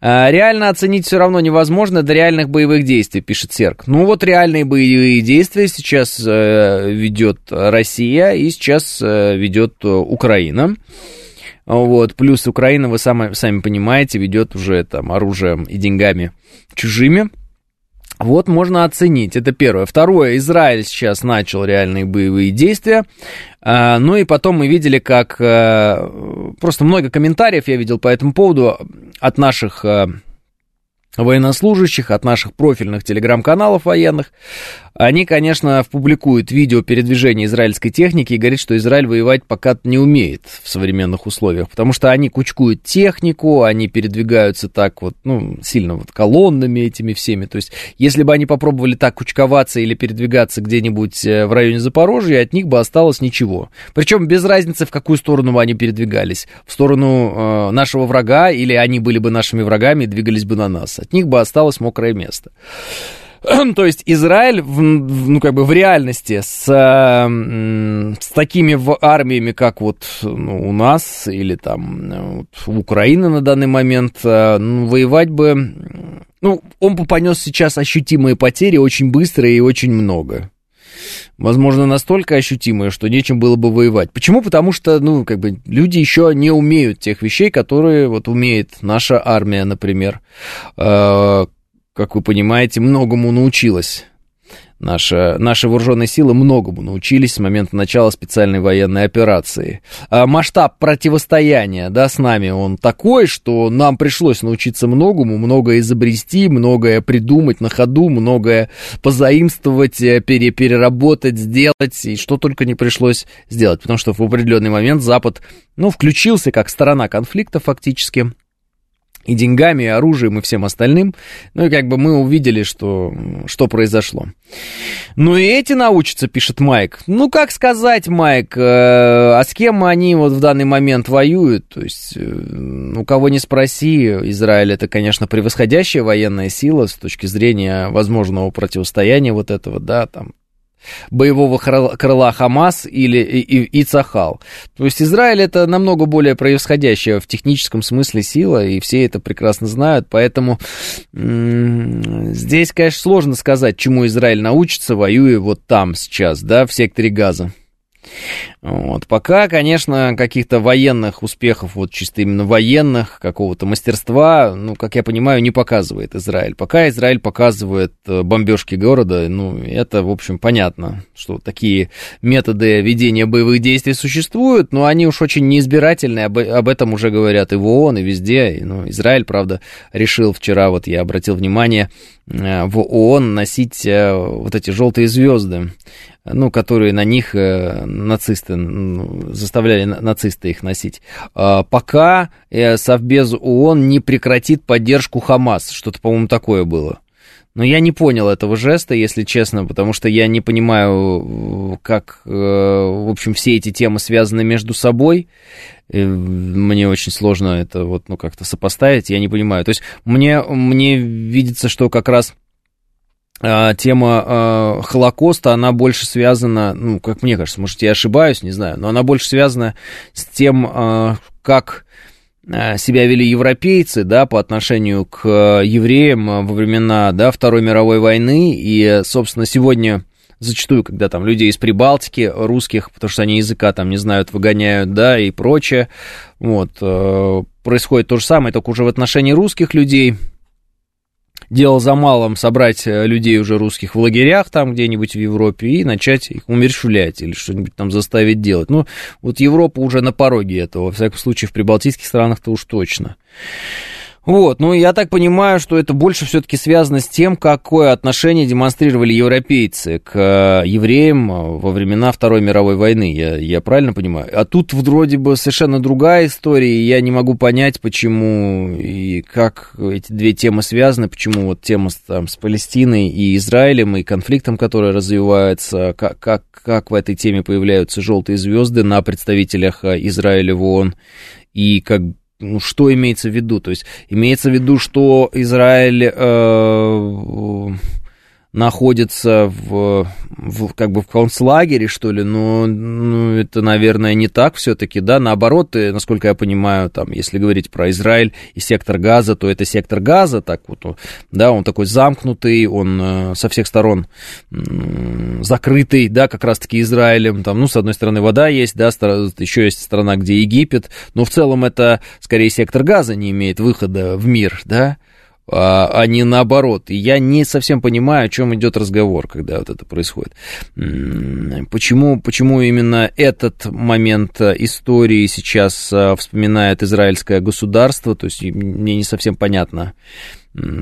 А, реально оценить все равно невозможно до реальных боевых действий, пишет Серк. Ну вот реальные боевые действия сейчас э, ведет Россия и сейчас э, ведет Украина. Вот, плюс Украина, вы сами, сами понимаете, ведет уже там оружием и деньгами чужими. Вот можно оценить, это первое. Второе, Израиль сейчас начал реальные боевые действия. А, ну и потом мы видели, как э, просто много комментариев я видел по этому поводу от наших э, военнослужащих, от наших профильных телеграм-каналов военных. Они, конечно, публикуют видео передвижения израильской техники и говорят, что Израиль воевать пока не умеет в современных условиях, потому что они кучкуют технику, они передвигаются так вот, ну, сильно вот колоннами этими всеми. То есть, если бы они попробовали так кучковаться или передвигаться где-нибудь э, в районе Запорожья, от них бы осталось ничего. Причем без разницы, в какую сторону бы они передвигались. В сторону э, нашего врага, или они были бы нашими врагами и двигались бы на нас. От них бы осталось мокрое место. То есть Израиль, ну, как бы в реальности с, с такими армиями, как вот ну, у нас или там вот, у Украины на данный момент, э, ну, воевать бы... Ну, он бы понес сейчас ощутимые потери очень быстро и очень много. Возможно, настолько ощутимые, что нечем было бы воевать. Почему? Потому что, ну, как бы, люди еще не умеют тех вещей, которые вот умеет наша армия, например, э, как вы понимаете, многому научилась. Наша, наши вооруженные силы многому научились с момента начала специальной военной операции. А масштаб противостояния, да, с нами, он такой, что нам пришлось научиться многому, многое изобрести, многое придумать на ходу, многое позаимствовать, э, пере, переработать, сделать, и что только не пришлось сделать. Потому что в определенный момент Запад, ну, включился как сторона конфликта фактически, и деньгами, и оружием, и всем остальным. Ну и как бы мы увидели, что, что произошло. Ну и эти научатся, пишет Майк. Ну как сказать, Майк, э, а с кем они вот в данный момент воюют? То есть, э, у кого не спроси, Израиль это, конечно, превосходящая военная сила с точки зрения возможного противостояния вот этого, да, там, боевого крыла Хамас или и, и, Цахал. То есть Израиль это намного более превосходящая в техническом смысле сила, и все это прекрасно знают, поэтому здесь, конечно, сложно сказать, чему Израиль научится, воюя вот там сейчас, да, в секторе Газа. Вот. Пока, конечно, каких-то военных успехов, вот чисто именно военных, какого-то мастерства, ну, как я понимаю, не показывает Израиль. Пока Израиль показывает э, бомбежки города, ну, это, в общем, понятно, что такие методы ведения боевых действий существуют, но они уж очень неизбирательные, об, об этом уже говорят и в ООН, и везде. Ну, Израиль, правда, решил вчера, вот я обратил внимание, э, в ООН носить э, вот эти желтые звезды ну, которые на них э, нацисты, заставляли нацисты их носить, а, пока э, Совбез ООН не прекратит поддержку Хамас, что-то, по-моему, такое было. Но я не понял этого жеста, если честно, потому что я не понимаю, как, э, в общем, все эти темы связаны между собой. Мне очень сложно это вот, ну, как-то сопоставить, я не понимаю. То есть мне, мне видится, что как раз тема э, Холокоста, она больше связана, ну, как мне кажется, может, я ошибаюсь, не знаю, но она больше связана с тем, э, как себя вели европейцы, да, по отношению к евреям во времена, да, Второй мировой войны, и, собственно, сегодня зачастую, когда там людей из Прибалтики, русских, потому что они языка там не знают, выгоняют, да, и прочее, вот, происходит то же самое, только уже в отношении русских людей, дело за малым собрать э, людей уже русских в лагерях там где-нибудь в Европе и начать их умерщвлять или что-нибудь там заставить делать. Ну, вот Европа уже на пороге этого, во всяком случае, в прибалтийских странах-то уж точно. Вот, ну я так понимаю, что это больше все-таки связано с тем, какое отношение демонстрировали европейцы к э, евреям э, во времена Второй мировой войны, я, я правильно понимаю? А тут вроде бы совершенно другая история, и я не могу понять, почему и как эти две темы связаны, почему вот тема там, с Палестиной и Израилем, и конфликтом, который развивается, как, как, как в этой теме появляются желтые звезды на представителях э, Израиля в ООН, и как ну, что имеется в виду? То есть имеется в виду, что Израиль э, находится в, в как бы в концлагере, что ли, но ну, это, наверное, не так все-таки, да, наоборот, и, насколько я понимаю, там, если говорить про Израиль и сектор газа, то это сектор газа, так вот, да, он такой замкнутый, он э, со всех сторон э, закрытый, да, как раз-таки Израилем, там, ну, с одной стороны, вода есть, да, еще есть страна, где Египет, но в целом это, скорее, сектор газа не имеет выхода в мир, да, а, а не наоборот. И я не совсем понимаю, о чем идет разговор, когда вот это происходит. Почему, почему именно этот момент истории сейчас а, вспоминает израильское государство, то есть мне не совсем понятно,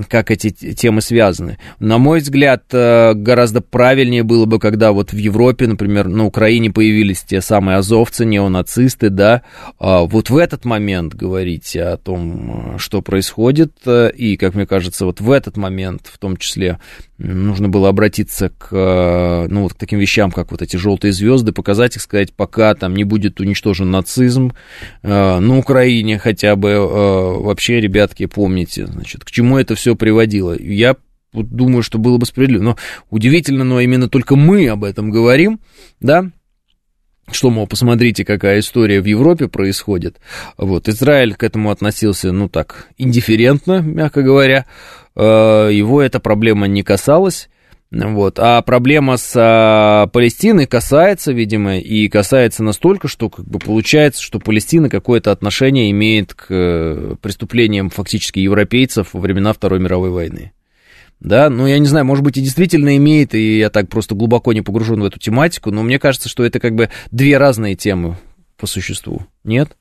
как эти темы связаны. На мой взгляд, э, гораздо правильнее было бы, когда вот в Европе, например, на Украине появились те самые азовцы, неонацисты, да, а вот в этот момент говорить о том, что происходит, э, и, как мне кажется, вот в этот момент, в том числе, нужно было обратиться к, э, ну, вот к таким вещам, как вот эти желтые звезды, показать их, сказать, пока там не будет уничтожен нацизм на Украине хотя бы, вообще, ребятки, помните, значит, к чему это все приводило. Я думаю, что было бы справедливо. Но удивительно, но именно только мы об этом говорим, да, что, мол, посмотрите, какая история в Европе происходит. Вот, Израиль к этому относился, ну так, индифферентно, мягко говоря. Э, его эта проблема не касалась. Вот. А проблема с а, Палестиной касается, видимо, и касается настолько, что как бы получается, что Палестина какое-то отношение имеет к э, преступлениям фактически европейцев во времена Второй мировой войны. Да, ну я не знаю, может быть и действительно имеет, и я так просто глубоко не погружен в эту тематику, но мне кажется, что это как бы две разные темы по существу. Нет?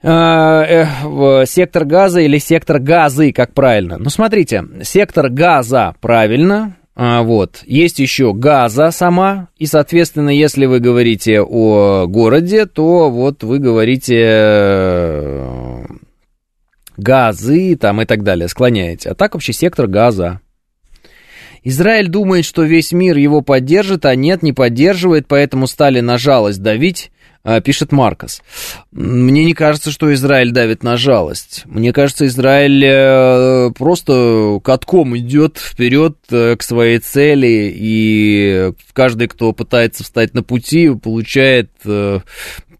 А, э, сектор газа или сектор газы, как правильно? Ну, смотрите, сектор газа правильно, а, вот. Есть еще Газа сама, и, соответственно, если вы говорите о городе, то вот вы говорите э, газы там и так далее, склоняете. А так вообще сектор Газа. Израиль думает, что весь мир его поддержит, а нет, не поддерживает, поэтому стали на жалость давить пишет Маркос. Мне не кажется, что Израиль давит на жалость. Мне кажется, Израиль э, просто катком идет вперед э, к своей цели, и каждый, кто пытается встать на пути, получает э,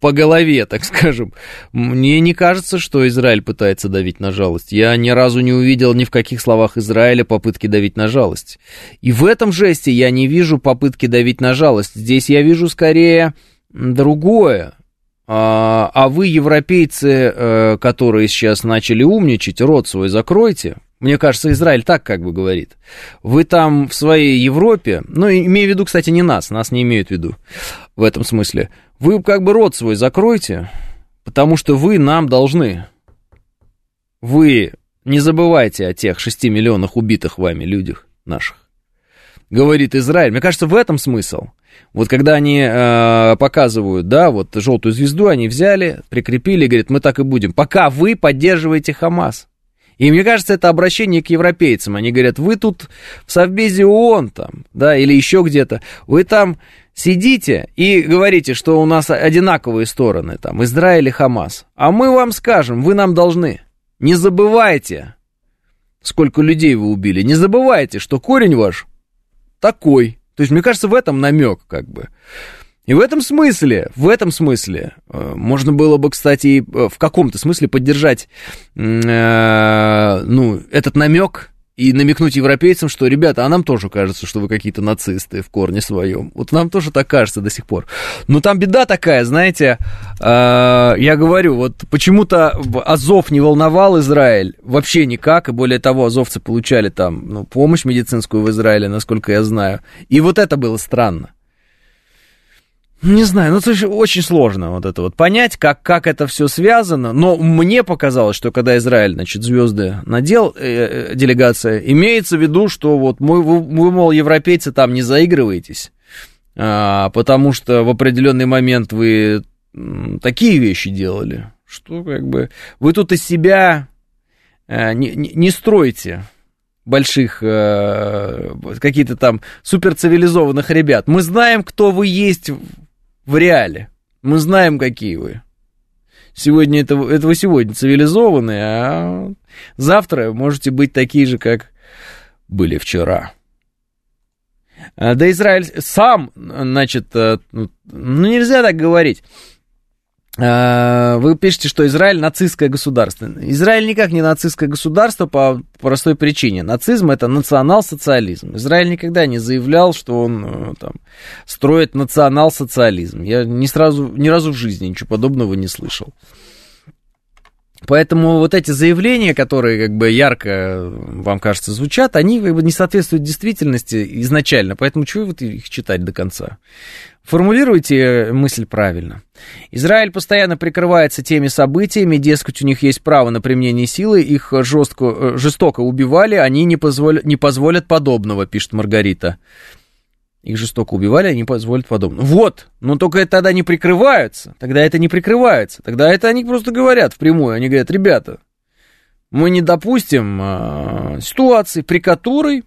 по голове, так скажем. Мне не кажется, что Израиль пытается давить на жалость. Я ни разу не увидел ни в каких словах Израиля попытки давить на жалость. И в этом жесте я не вижу попытки давить на жалость. Здесь я вижу скорее другое. А, а вы, европейцы, э, которые сейчас начали умничать, рот свой закройте. Мне кажется, Израиль так как бы говорит. Вы там в своей Европе, ну, имею в виду, кстати, не нас, нас не имеют в виду в этом смысле. Вы как бы рот свой закройте, потому что вы нам должны. Вы не забывайте о тех 6 миллионах убитых вами людях наших. Говорит Израиль. Мне кажется, в этом смысл. Вот когда они э, показывают, да, вот желтую звезду они взяли, прикрепили, говорят, мы так и будем, пока вы поддерживаете Хамас. И мне кажется, это обращение к европейцам. Они говорят, вы тут в Совбезе ООН там, да, или еще где-то, вы там сидите и говорите, что у нас одинаковые стороны, там, Израиль и Хамас. А мы вам скажем, вы нам должны. Не забывайте, сколько людей вы убили. Не забывайте, что корень ваш такой. То есть, мне кажется, в этом намек, как бы. И в этом смысле, в этом смысле, э, можно было бы, кстати, в каком-то смысле поддержать, э, ну, этот намек и намекнуть европейцам, что, ребята, а нам тоже кажется, что вы какие-то нацисты в корне своем. Вот нам тоже так кажется до сих пор. Но там беда такая, знаете, э, я говорю, вот почему-то Азов не волновал Израиль вообще никак, и более того, азовцы получали там ну, помощь медицинскую в Израиле, насколько я знаю. И вот это было странно. Не знаю, ну это очень сложно вот это вот понять, как, как это все связано, но мне показалось, что когда Израиль, значит, звезды надел, э, э, делегация, имеется в виду, что вот мы, вы, вы, мол, европейцы там не заигрываетесь, а, потому что в определенный момент вы такие вещи делали, что как бы вы тут из себя а, не, не, стройте больших э, какие-то там суперцивилизованных ребят. Мы знаем, кто вы есть в реале. Мы знаем, какие вы. Сегодня это, это вы сегодня цивилизованные, а завтра можете быть такие же, как были вчера. А, да Израиль сам, значит, э, ну нельзя так говорить. А, вы пишете, что Израиль нацистское государство. Израиль никак не нацистское государство по простой причине. Нацизм это национал-социализм. Израиль никогда не заявлял, что он э, там, строит национал-социализм. Я ни, сразу, ни разу в жизни ничего подобного не слышал. Поэтому вот эти заявления, которые как бы ярко вам кажется звучат, они как бы не соответствуют действительности изначально. Поэтому чего вот их читать до конца? Формулируйте мысль правильно. Израиль постоянно прикрывается теми событиями, дескать, у них есть право на применение силы, их жестко, э, жестоко убивали, они не, позволят, не позволят подобного, пишет Маргарита. Их жестоко убивали, они позволят подобного. Вот, но только это тогда не прикрываются, тогда это не прикрывается, тогда это они просто говорят впрямую, они говорят, ребята, мы не допустим э, ситуации, при которой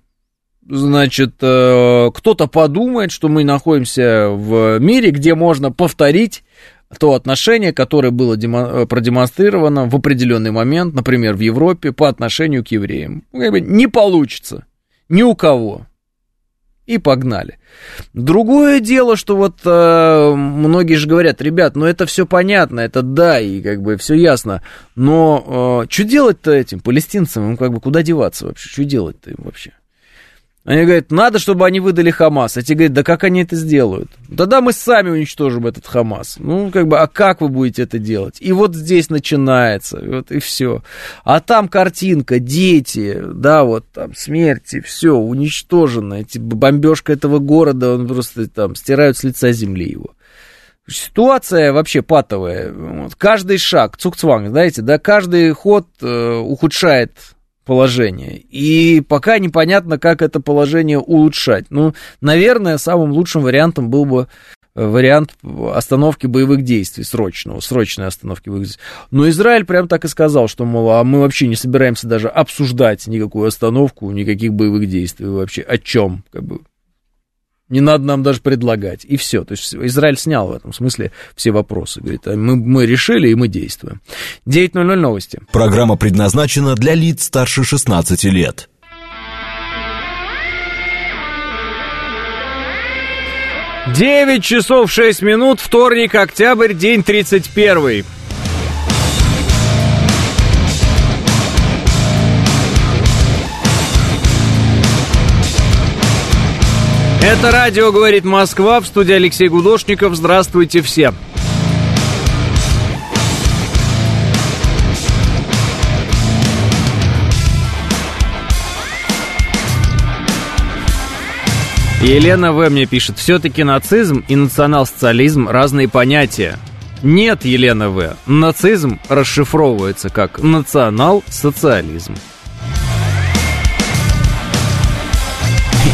значит, э, кто-то подумает, что мы находимся в мире, где можно повторить то отношение, которое было э, продемонстрировано в определенный момент, например, в Европе по отношению к евреям. Бы не получится. Ни у кого. И погнали. Другое дело, что вот э, многие же говорят, ребят, ну это все понятно, это да, и как бы все ясно, но э, что делать-то этим палестинцам, им как бы куда деваться вообще, что делать-то им вообще? Они говорят, надо, чтобы они выдали Хамас. А те говорят, да как они это сделают? Тогда мы сами уничтожим этот Хамас. Ну, как бы, а как вы будете это делать? И вот здесь начинается, вот и все. А там картинка, дети, да, вот там смерти, все, уничтожено. Эти, бомбежка этого города, он просто там стирают с лица земли его. Ситуация вообще патовая. Вот. Каждый шаг, цукцванг, знаете, да, каждый ход э, ухудшает положение. И пока непонятно, как это положение улучшать. Ну, наверное, самым лучшим вариантом был бы э, вариант остановки боевых действий, срочного, срочной остановки боевых действий. Но Израиль прям так и сказал, что, мол, а мы вообще не собираемся даже обсуждать никакую остановку, никаких боевых действий вообще. О чем? Как бы, не надо нам даже предлагать. И все. То есть Израиль снял в этом смысле все вопросы. Говорит, «А мы, мы решили и мы действуем. 9.00 новости. Программа предназначена для лиц старше 16 лет. Девять часов шесть минут, вторник, октябрь, день тридцать первый. Это радио «Говорит Москва» в студии Алексей Гудошников. Здравствуйте все. Елена В. мне пишет, все-таки нацизм и национал-социализм разные понятия. Нет, Елена В. Нацизм расшифровывается как национал-социализм.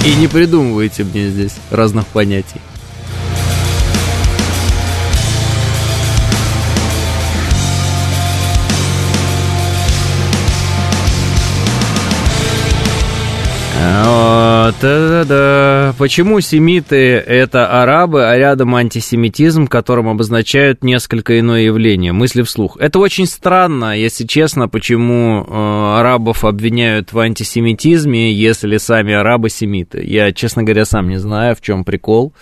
И не придумывайте мне здесь разных понятий. Вот, да, да, почему семиты это арабы, а рядом антисемитизм, которым обозначают несколько иное явление? Мысли вслух. Это очень странно, если честно, почему э, арабов обвиняют в антисемитизме, если сами арабы семиты. Я, честно говоря, сам не знаю, в чем прикол.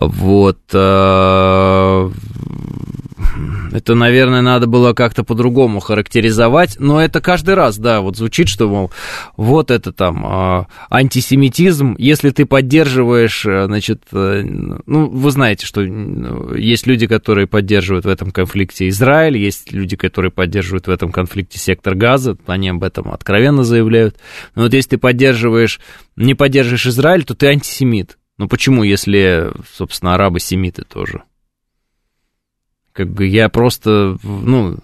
Вот. Э, это, наверное, надо было как-то по-другому характеризовать, но это каждый раз, да, вот звучит, что, мол, вот это там э, антисемитизм, если ты поддерживаешь, э, значит, э, ну, вы знаете, что есть люди, которые поддерживают в этом конфликте Израиль, есть люди, которые поддерживают в этом конфликте сектор газа, они об этом откровенно заявляют. Но вот если ты поддерживаешь, не поддерживаешь Израиль, то ты антисемит. Ну почему, если, собственно, арабы семиты тоже? Как бы я просто, ну,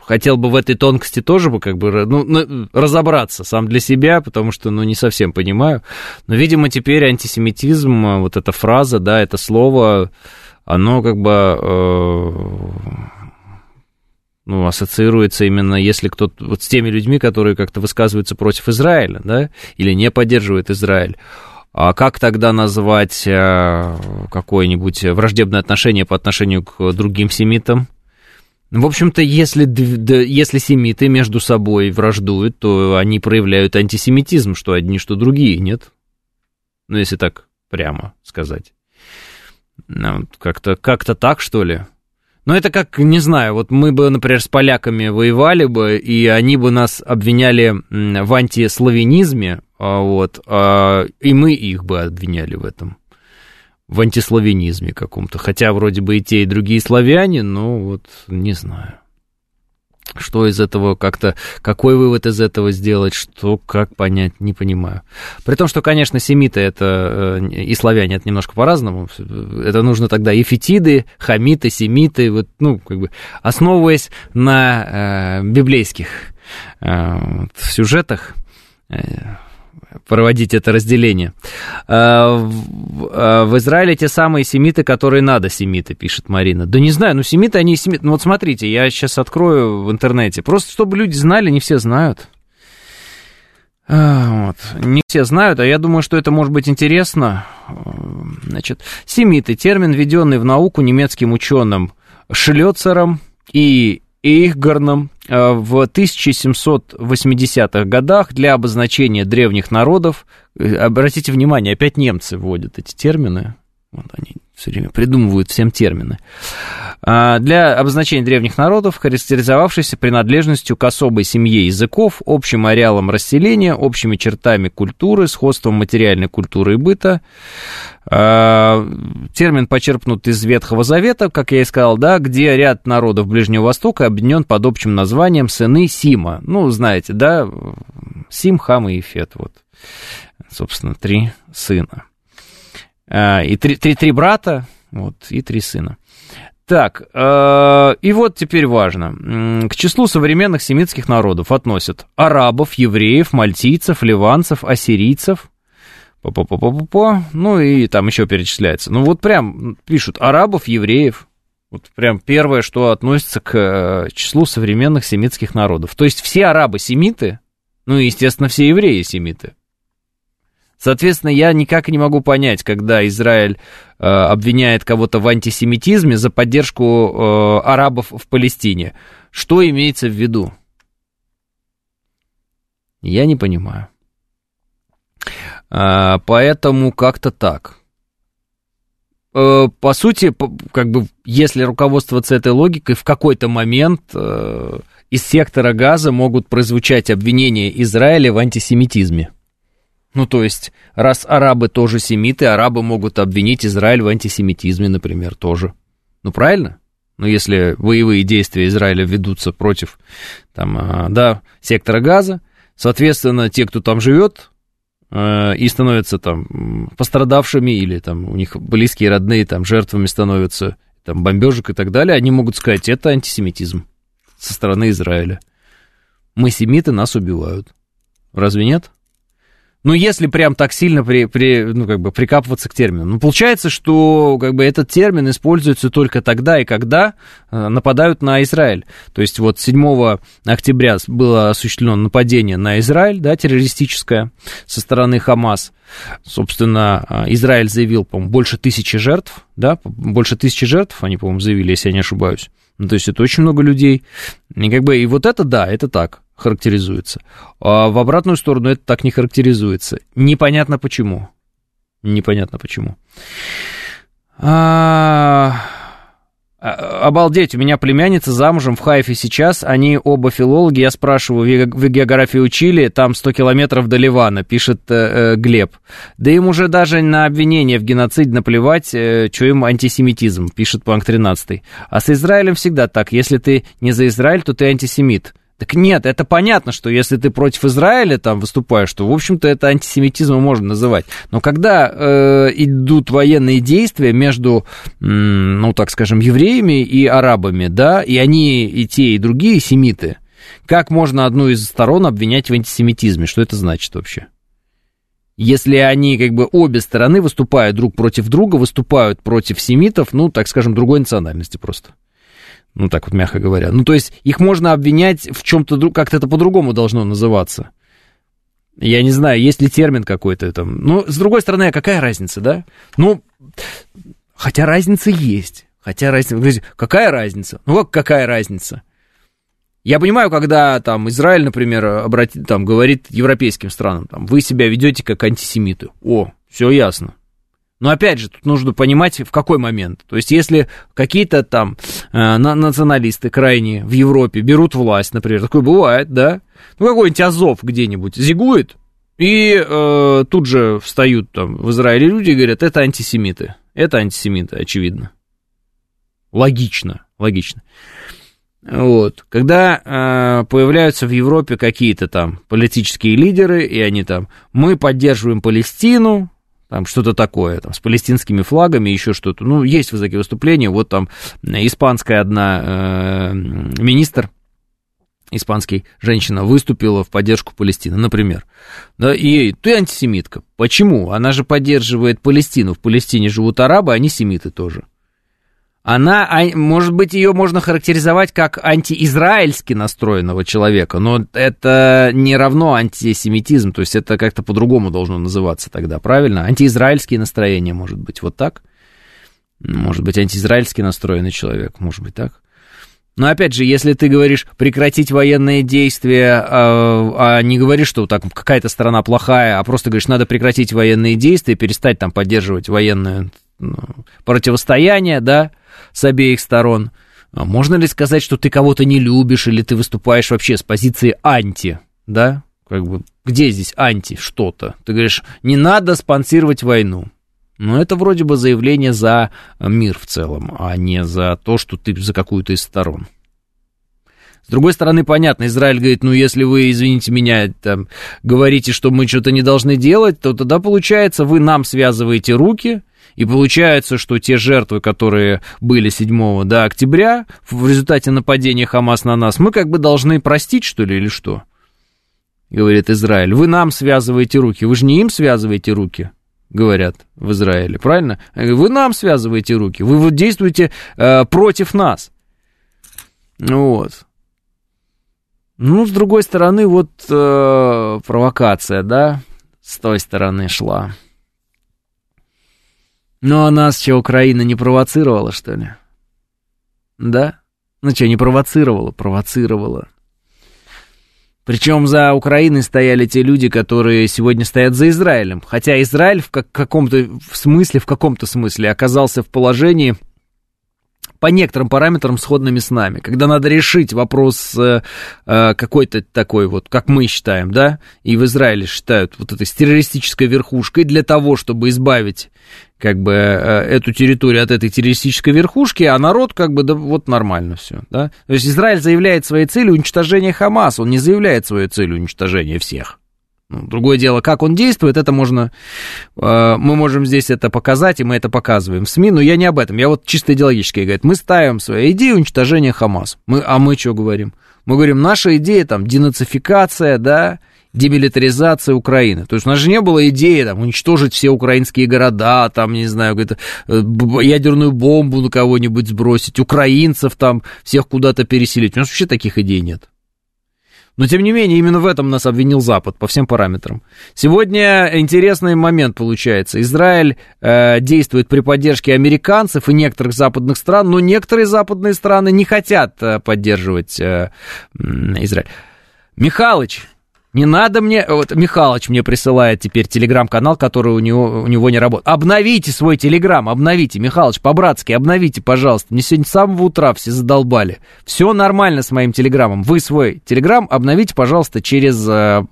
хотел бы в этой тонкости тоже бы как бы ну, разобраться сам для себя, потому что, ну, не совсем понимаю. Но, видимо, теперь антисемитизм, вот эта фраза, да, это слово, оно как бы, э, ну, ассоциируется именно, если кто-то, вот с теми людьми, которые как-то высказываются против Израиля, да, или не поддерживают Израиль. А как тогда назвать э, какое-нибудь враждебное отношение по отношению к другим семитам? В общем-то, если, если семиты между собой враждуют, то они проявляют антисемитизм, что одни, что другие, нет? Ну, если так прямо сказать. Ну, как-то как так, что ли? Ну, это как, не знаю, вот мы бы, например, с поляками воевали бы, и они бы нас обвиняли в антиславянизме, а, вот, а, и мы их бы обвиняли в этом, в антиславянизме каком-то. Хотя вроде бы и те, и другие славяне, но вот не знаю. Что из этого как-то, какой вывод из этого сделать, что, как понять, не понимаю. При том, что, конечно, семиты это, э, и славяне это немножко по-разному. Это нужно тогда и фетиды, хамиты, семиты, вот, ну, как бы, основываясь на э, библейских э, сюжетах, э, проводить это разделение. А, а, в Израиле те самые семиты, которые надо семиты, пишет Марина. Да не знаю, ну семиты, они семиты. Ну вот смотрите, я сейчас открою в интернете. Просто чтобы люди знали, не все знают. А, вот. Не все знают, а я думаю, что это может быть интересно. Значит, семиты, термин, введенный в науку немецким ученым Шлёцером и Эйхгарном в 1780-х годах для обозначения древних народов. Э, обратите внимание, опять немцы вводят эти термины. Вот они все время придумывают всем термины. А, для обозначения древних народов, характеризовавшихся принадлежностью к особой семье языков, общим ареалом расселения, общими чертами культуры, сходством материальной культуры и быта. А, термин почерпнут из Ветхого Завета, как я и сказал, да, где ряд народов Ближнего Востока объединен под общим названием сыны Сима. Ну, знаете, да, Сим, Хам и Ефет, вот, собственно, три сына. А, и три, три, три брата, вот, и три сына. Так, э, и вот теперь важно. К числу современных семитских народов относят арабов, евреев, мальтийцев, ливанцев, ассирийцев. По -по -по -по -по, ну и там еще перечисляется. Ну вот прям пишут арабов, евреев. Вот прям первое, что относится к э, числу современных семитских народов. То есть все арабы семиты, ну и, естественно, все евреи семиты. Соответственно, я никак не могу понять, когда Израиль э, обвиняет кого-то в антисемитизме за поддержку э, арабов в Палестине. Что имеется в виду? Я не понимаю. А, поэтому как-то так. Э, по сути, как бы, если руководствоваться этой логикой, в какой-то момент э, из сектора газа могут прозвучать обвинения Израиля в антисемитизме. Ну, то есть, раз арабы тоже семиты, арабы могут обвинить Израиль в антисемитизме, например, тоже. Ну, правильно? Ну, если боевые действия Израиля ведутся против, там, а, да, сектора газа, соответственно, те, кто там живет, а, и становятся там пострадавшими, или там у них близкие, родные там жертвами становятся, там, бомбежек и так далее, они могут сказать, это антисемитизм со стороны Израиля. Мы семиты, нас убивают. Разве нет? Ну, если прям так сильно при, при, ну, как бы прикапываться к термину. Ну, получается, что как бы, этот термин используется только тогда и когда э, нападают на Израиль. То есть вот 7 октября было осуществлено нападение на Израиль, да, террористическое, со стороны Хамас. Собственно, э, Израиль заявил, по-моему, больше тысячи жертв, да, больше тысячи жертв, они, по-моему, заявили, если я не ошибаюсь. Ну, то есть это очень много людей. И как бы, и вот это да, это так характеризуется. А в обратную сторону это так не характеризуется. Непонятно почему. Непонятно почему. А... Обалдеть, у меня племянница замужем в Хайфе сейчас, они оба филологи, я спрашиваю, вы географию учили, там 100 километров до Ливана, пишет э, э, Глеб. Да им уже даже на обвинение в геноциде наплевать, э, что им антисемитизм, пишет Панк 13. А с Израилем всегда так, если ты не за Израиль, то ты антисемит. Так нет, это понятно, что если ты против Израиля там выступаешь, то, в общем-то, это антисемитизмом можно называть. Но когда э, идут военные действия между, ну, так скажем, евреями и арабами, да, и они и те, и другие семиты, как можно одну из сторон обвинять в антисемитизме? Что это значит вообще? Если они, как бы, обе стороны выступают друг против друга, выступают против семитов, ну, так скажем, другой национальности просто. Ну, так вот, мягко говоря. Ну, то есть их можно обвинять в чем-то, как-то это по-другому должно называться. Я не знаю, есть ли термин какой-то там. Ну, с другой стороны, а какая разница, да? Ну, хотя разница есть. Хотя разница... Какая разница? Ну, как какая разница? Я понимаю, когда там Израиль, например, обрати, там, говорит европейским странам, там, вы себя ведете как антисемиты. О, все ясно. Но опять же, тут нужно понимать, в какой момент. То есть, если какие-то там э, националисты крайние в Европе берут власть, например, такое бывает, да? Ну, какой-нибудь Азов где-нибудь зигует, и э, тут же встают там в Израиле люди и говорят, это антисемиты. Это антисемиты, очевидно. Логично, логично. Вот. Когда э, появляются в Европе какие-то там политические лидеры, и они там, мы поддерживаем Палестину, там что-то такое, там, с палестинскими флагами, еще что-то. Ну, есть в языке выступления, вот там испанская одна э, министр, испанский женщина выступила в поддержку Палестины, например. Да, и ты антисемитка. Почему? Она же поддерживает Палестину. В Палестине живут арабы, они семиты тоже она, а, может быть, ее можно характеризовать как антиизраильски настроенного человека, но это не равно антисемитизм, то есть это как-то по-другому должно называться тогда, правильно? Антиизраильские настроения, может быть, вот так? Может быть, антиизраильски настроенный человек, может быть, так? Но опять же, если ты говоришь прекратить военные действия, а, а не говоришь, что так какая-то страна плохая, а просто говоришь, надо прекратить военные действия, перестать там поддерживать военное ну, противостояние, да, с обеих сторон. А можно ли сказать, что ты кого-то не любишь, или ты выступаешь вообще с позиции анти, да? Как бы, где здесь анти что-то? Ты говоришь, не надо спонсировать войну. Но это вроде бы заявление за мир в целом, а не за то, что ты за какую-то из сторон. С другой стороны, понятно, Израиль говорит, ну, если вы, извините меня, там, говорите, что мы что-то не должны делать, то тогда, получается, вы нам связываете руки, и получается, что те жертвы, которые были 7 до октября в результате нападения Хамас на нас, мы как бы должны простить, что ли, или что? Говорит Израиль. Вы нам связываете руки, вы же не им связываете руки говорят в Израиле, правильно? Вы нам связываете руки, вы вот действуете э, против нас. Вот. Ну, с другой стороны, вот э, провокация, да, с той стороны шла. Ну, а нас что, Украина не провоцировала, что ли? Да? Ну что, не провоцировала? Провоцировала. Причем за Украиной стояли те люди, которые сегодня стоят за Израилем. Хотя Израиль в как- каком-то смысле, в каком-то смысле оказался в положении по некоторым параметрам сходными с нами. Когда надо решить вопрос э, э, какой-то такой вот, как мы считаем, да, и в Израиле считают вот этой террористической верхушкой для того, чтобы избавить как бы э, эту территорию от этой террористической верхушки, а народ как бы, да вот нормально все, да. То есть Израиль заявляет своей целью уничтожение Хамас, он не заявляет своей целью уничтожения всех. Ну, другое дело, как он действует, это можно, э, мы можем здесь это показать, и мы это показываем в СМИ, но я не об этом, я вот чисто идеологически говорю, мы ставим свою идею уничтожения Хамас, мы, а мы что говорим? Мы говорим, наша идея там денацификация, да, демилитаризация Украины. То есть у нас же не было идеи там, уничтожить все украинские города, там, не знаю, э, ядерную бомбу на кого-нибудь сбросить, украинцев там всех куда-то переселить. У нас вообще таких идей нет. Но, тем не менее, именно в этом нас обвинил Запад по всем параметрам. Сегодня интересный момент получается. Израиль э, действует при поддержке американцев и некоторых западных стран, но некоторые западные страны не хотят э, поддерживать э, Израиль. Михалыч, не надо мне... Вот Михалыч мне присылает теперь телеграм-канал, который у него, у него не работает. Обновите свой телеграм, обновите. Михалыч, по-братски, обновите, пожалуйста. Мне сегодня с самого утра все задолбали. Все нормально с моим телеграмом. Вы свой телеграм обновите, пожалуйста, через... Э,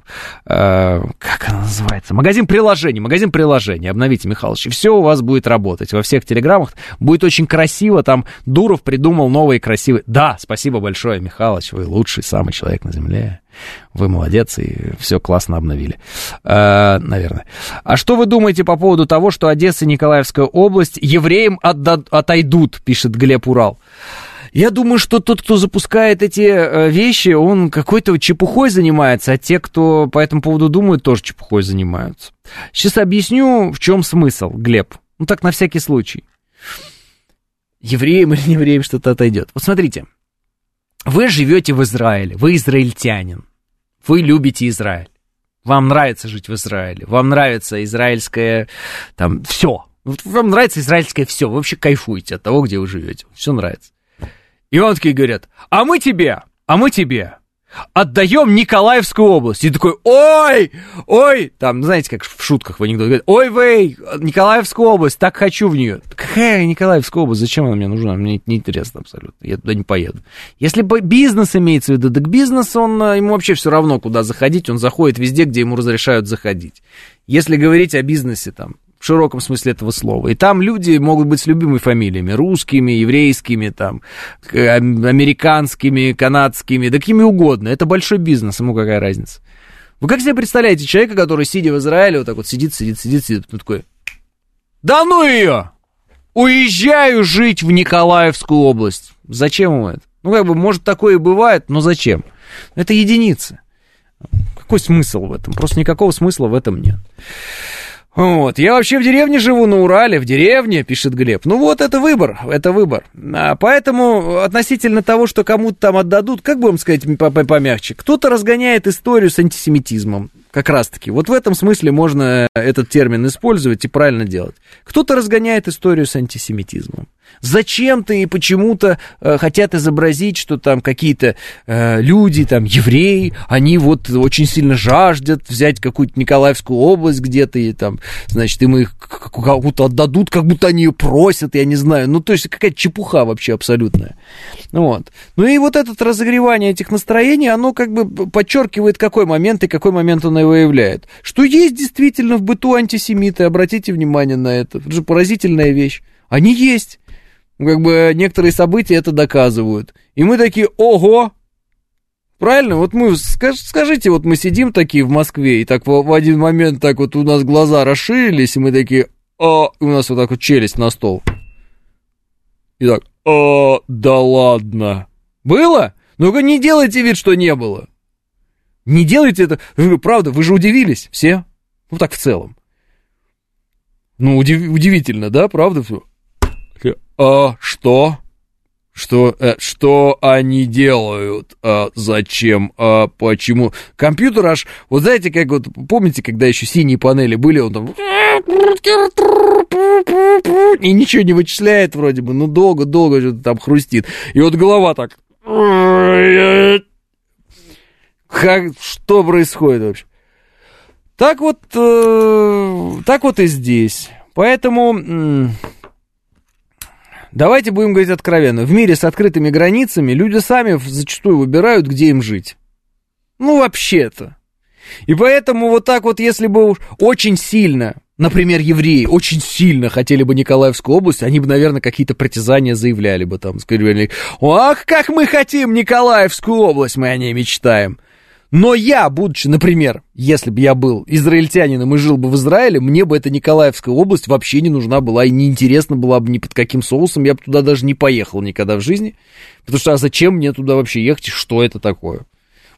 э, как она называется? Магазин приложений. Магазин приложений. Обновите, Михалыч. И все у вас будет работать. Во всех телеграммах будет очень красиво. Там Дуров придумал новые красивые... Да, спасибо большое, Михалыч. Вы лучший самый человек на земле. Вы молодец, и все классно обновили. Э, наверное. А что вы думаете по поводу того, что Одесса и Николаевская область евреям отойдут, пишет Глеб Урал? Я думаю, что тот, кто запускает эти э, вещи, он какой-то чепухой занимается, а те, кто по этому поводу думают, тоже чепухой занимаются. Сейчас объясню, в чем смысл, Глеб. Ну так на всякий случай. Евреям или не евреям что-то отойдет. Вот смотрите, вы живете в Израиле, вы израильтянин, вы любите Израиль. Вам нравится жить в Израиле, вам нравится израильское, там, все. Вам нравится израильское все, вы вообще кайфуете от того, где вы живете. Все нравится. И он такие говорят, а мы тебе, а мы тебе отдаем Николаевскую область. И такой, ой, ой, там, знаете, как в шутках в анекдоте говорят, ой, вей, Николаевскую область, так хочу в нее. Какая Николаевская область, зачем она мне нужна? Мне не интересно абсолютно, я туда не поеду. Если бы бизнес имеется в виду, так бизнес, он, э, ему вообще все равно, куда заходить, он заходит везде, где ему разрешают заходить. Если говорить о бизнесе, там, в широком смысле этого слова. И там люди могут быть с любыми фамилиями, русскими, еврейскими, там, американскими, канадскими, да какими угодно. Это большой бизнес, ему какая разница. Вы как себе представляете человека, который, сидя в Израиле, вот так вот сидит, сидит, сидит, сидит, ну такой, да ну ее! Уезжаю жить в Николаевскую область. Зачем ему это? Ну, как бы, может, такое и бывает, но зачем? Это единицы. Какой смысл в этом? Просто никакого смысла в этом нет. Вот. Я вообще в деревне живу, на Урале, в деревне, пишет Глеб. Ну вот, это выбор, это выбор. А поэтому относительно того, что кому-то там отдадут, как бы вам сказать помягче, кто-то разгоняет историю с антисемитизмом, как раз-таки. Вот в этом смысле можно этот термин использовать и правильно делать. Кто-то разгоняет историю с антисемитизмом. Зачем-то и почему-то э, хотят изобразить, что там какие-то э, люди, там евреи, они вот очень сильно жаждут взять какую-то Николаевскую область где-то, и там, значит, им их кому-то отдадут, как будто они ее просят, я не знаю. Ну, то есть какая-то чепуха вообще абсолютная. Вот. Ну и вот это разогревание этих настроений, оно как бы подчеркивает, какой момент и какой момент он его являет. Что есть действительно в быту антисемиты, обратите внимание на это. Это же поразительная вещь. Они есть. Как бы некоторые события это доказывают. И мы такие, ого, Правильно? Вот мы, скаж, скажите, вот мы сидим такие в Москве, и так в, один момент так вот у нас глаза расширились, и мы такие, а, у нас вот так вот челюсть на стол. И так, а, да ладно. Было? Ну-ка не делайте вид, что не было. Не делайте это. Вы, правда, вы же удивились все. Ну так в целом. Ну, удив, удивительно, да, правда? А что? Что, э, что они делают? А, зачем? А, почему? Компьютер аж, вот знаете, как вот, помните, когда еще синие панели были, он там... И ничего не вычисляет вроде бы, ну долго-долго что-то там хрустит. И вот голова так... Как, что происходит вообще? Так вот, э, так вот и здесь. Поэтому... Давайте будем говорить откровенно. В мире с открытыми границами люди сами зачастую выбирают, где им жить. Ну, вообще-то. И поэтому вот так вот, если бы очень сильно, например, евреи очень сильно хотели бы Николаевскую область, они бы, наверное, какие-то притязания заявляли бы там, сказали, ах, как мы хотим Николаевскую область, мы о ней мечтаем. Но я, будучи, например, если бы я был израильтянином и жил бы в Израиле, мне бы эта Николаевская область вообще не нужна была и неинтересна была бы ни под каким соусом, я бы туда даже не поехал никогда в жизни, потому что а зачем мне туда вообще ехать, что это такое?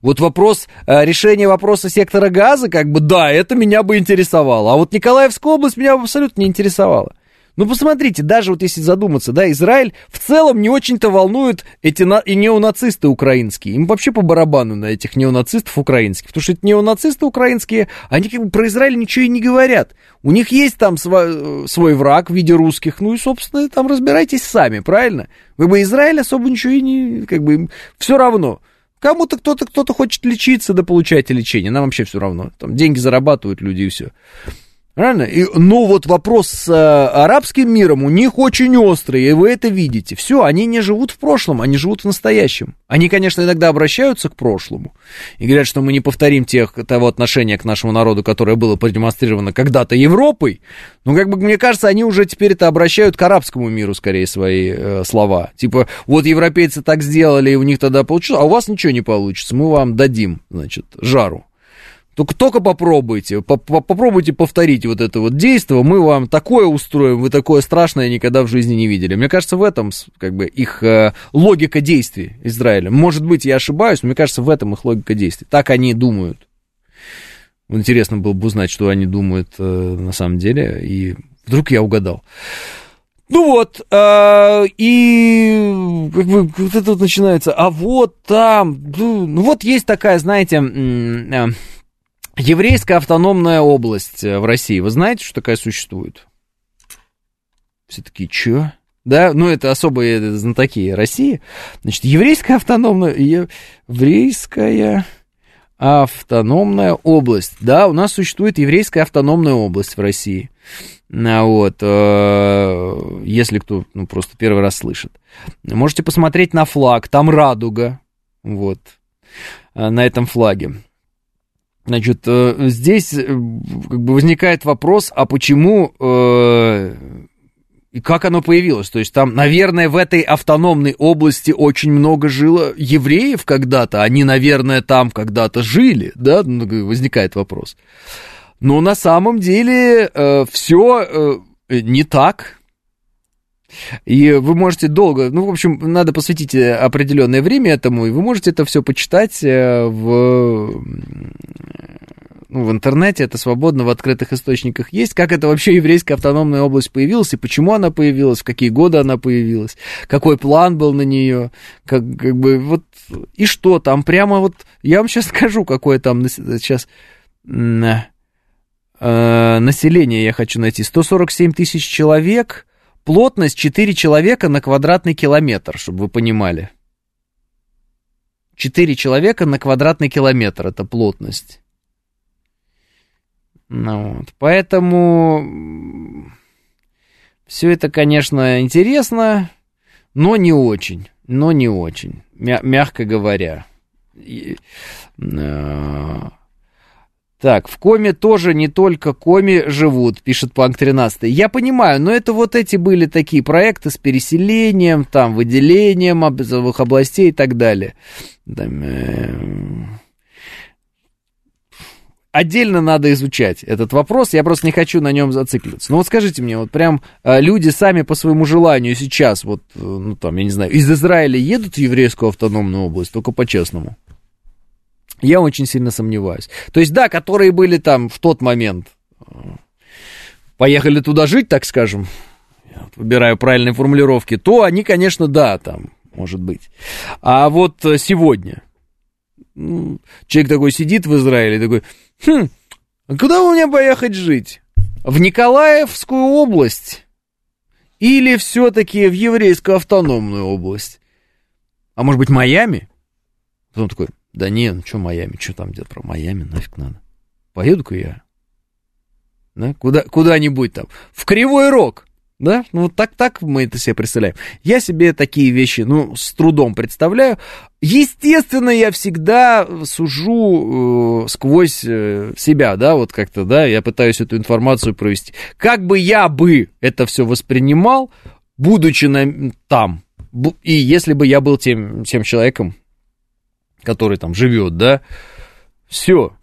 Вот вопрос э, решения вопроса сектора газа, как бы, да, это меня бы интересовало. А вот Николаевская область меня бы абсолютно не интересовала. Ну, посмотрите, даже вот если задуматься, да, Израиль в целом не очень-то волнует эти на... и неонацисты украинские. Им вообще по барабану на этих неонацистов украинских. Потому что эти неонацисты украинские, они как бы про Израиль ничего и не говорят. У них есть там свой, э, свой враг в виде русских. Ну и, собственно, там разбирайтесь сами, правильно? Вы бы Израиль особо ничего и не... Как бы им все равно. Кому-то кто-то кто-то хочет лечиться, да получайте лечение. Нам вообще все равно. Там деньги зарабатывают люди и все. Правильно? И, но вот вопрос с а, арабским миром у них очень острый, и вы это видите. Все, они не живут в прошлом, они живут в настоящем. Они, конечно, иногда обращаются к прошлому и говорят, что мы не повторим тех, того отношения к нашему народу, которое было продемонстрировано когда-то Европой. Но, как бы, мне кажется, они уже теперь это обращают к арабскому миру, скорее, свои э, слова. Типа, вот европейцы так сделали, и у них тогда получилось, а у вас ничего не получится, мы вам дадим, значит, жару. Только, только попробуйте, попробуйте повторить вот это вот действие, мы вам такое устроим, вы такое страшное никогда в жизни не видели. Мне кажется, в этом как бы их э, логика действий Израиля. Может быть, я ошибаюсь, но мне кажется, в этом их логика действий. Так они думают. Интересно было бы узнать, что они думают э, на самом деле, и вдруг я угадал. Ну вот, э, и как бы вот это вот начинается, а вот там, ну вот есть такая, знаете, э, Еврейская автономная область э, в России. Вы знаете, что такая существует? Все таки чё? Да, ну это особые знатоки России. Значит, еврейская автономная... Еврейская автономная область. Да, у нас существует еврейская автономная область в России. А вот, э, если кто ну, просто первый раз слышит. Можете посмотреть на флаг, там радуга, вот, э, на этом флаге. Значит, э, здесь э, как бы возникает вопрос, а почему э, и как оно появилось? То есть там, наверное, в этой автономной области очень много жило евреев когда-то, они, наверное, там когда-то жили, да? Ну, возникает вопрос. Но на самом деле все не так. И вы можете долго, ну, в общем, надо посвятить определенное время этому, и вы можете это все почитать в ну, в интернете, это свободно в открытых источниках есть, как это вообще еврейская автономная область появилась, и почему она появилась, в какие годы она появилась, какой план был на нее, как, как бы вот, и что там, прямо вот, я вам сейчас скажу, какое там сейчас э, население я хочу найти, 147 тысяч человек, плотность 4 человека на квадратный километр, чтобы вы понимали. 4 человека на квадратный километр, это плотность. Ну, вот. Поэтому все это, конечно, интересно, но не очень. Но не очень, мя- мягко говоря. И, э, так, в коме тоже не только коми живут, пишет Панк 13. Я понимаю, но это вот эти были такие проекты с переселением, там, выделением областей и так далее. Э, отдельно надо изучать этот вопрос, я просто не хочу на нем зацикливаться. Но вот скажите мне, вот прям э, люди сами по своему желанию сейчас, вот, э, ну там, я не знаю, из Израиля едут в еврейскую автономную область, только по-честному? Я очень сильно сомневаюсь. То есть, да, которые были там в тот момент, э, поехали туда жить, так скажем, я вот выбираю правильные формулировки, то они, конечно, да, там, может быть. А вот сегодня, ну, человек такой сидит в Израиле, такой, Хм, а куда у меня поехать жить? В Николаевскую область? Или все-таки в еврейскую автономную область? А может быть, Майами? Потом такой, да не, ну что Майами, что там где-то про Майами, нафиг надо. Поеду-ка я. Да? Куда, куда-нибудь там. В Кривой Рог. Да? Ну, вот так, так мы это себе представляем. Я себе такие вещи, ну, с трудом представляю. Естественно, я всегда сужу э, сквозь э, себя, да, вот как-то, да, я пытаюсь эту информацию провести. Как бы я бы это все воспринимал, будучи на, там, и если бы я был тем, тем человеком, который там живет, да, все.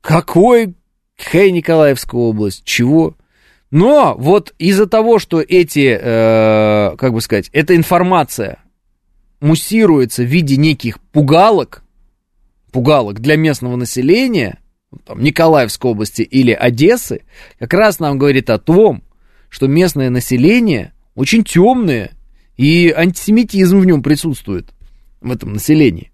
Какой, какая Николаевская область, чего? Но вот из-за того, что эти, э, как бы сказать, эта информация муссируется в виде неких пугалок, пугалок для местного населения, там, Николаевской области или Одессы, как раз нам говорит о том, что местное население очень темное, и антисемитизм в нем присутствует, в этом населении.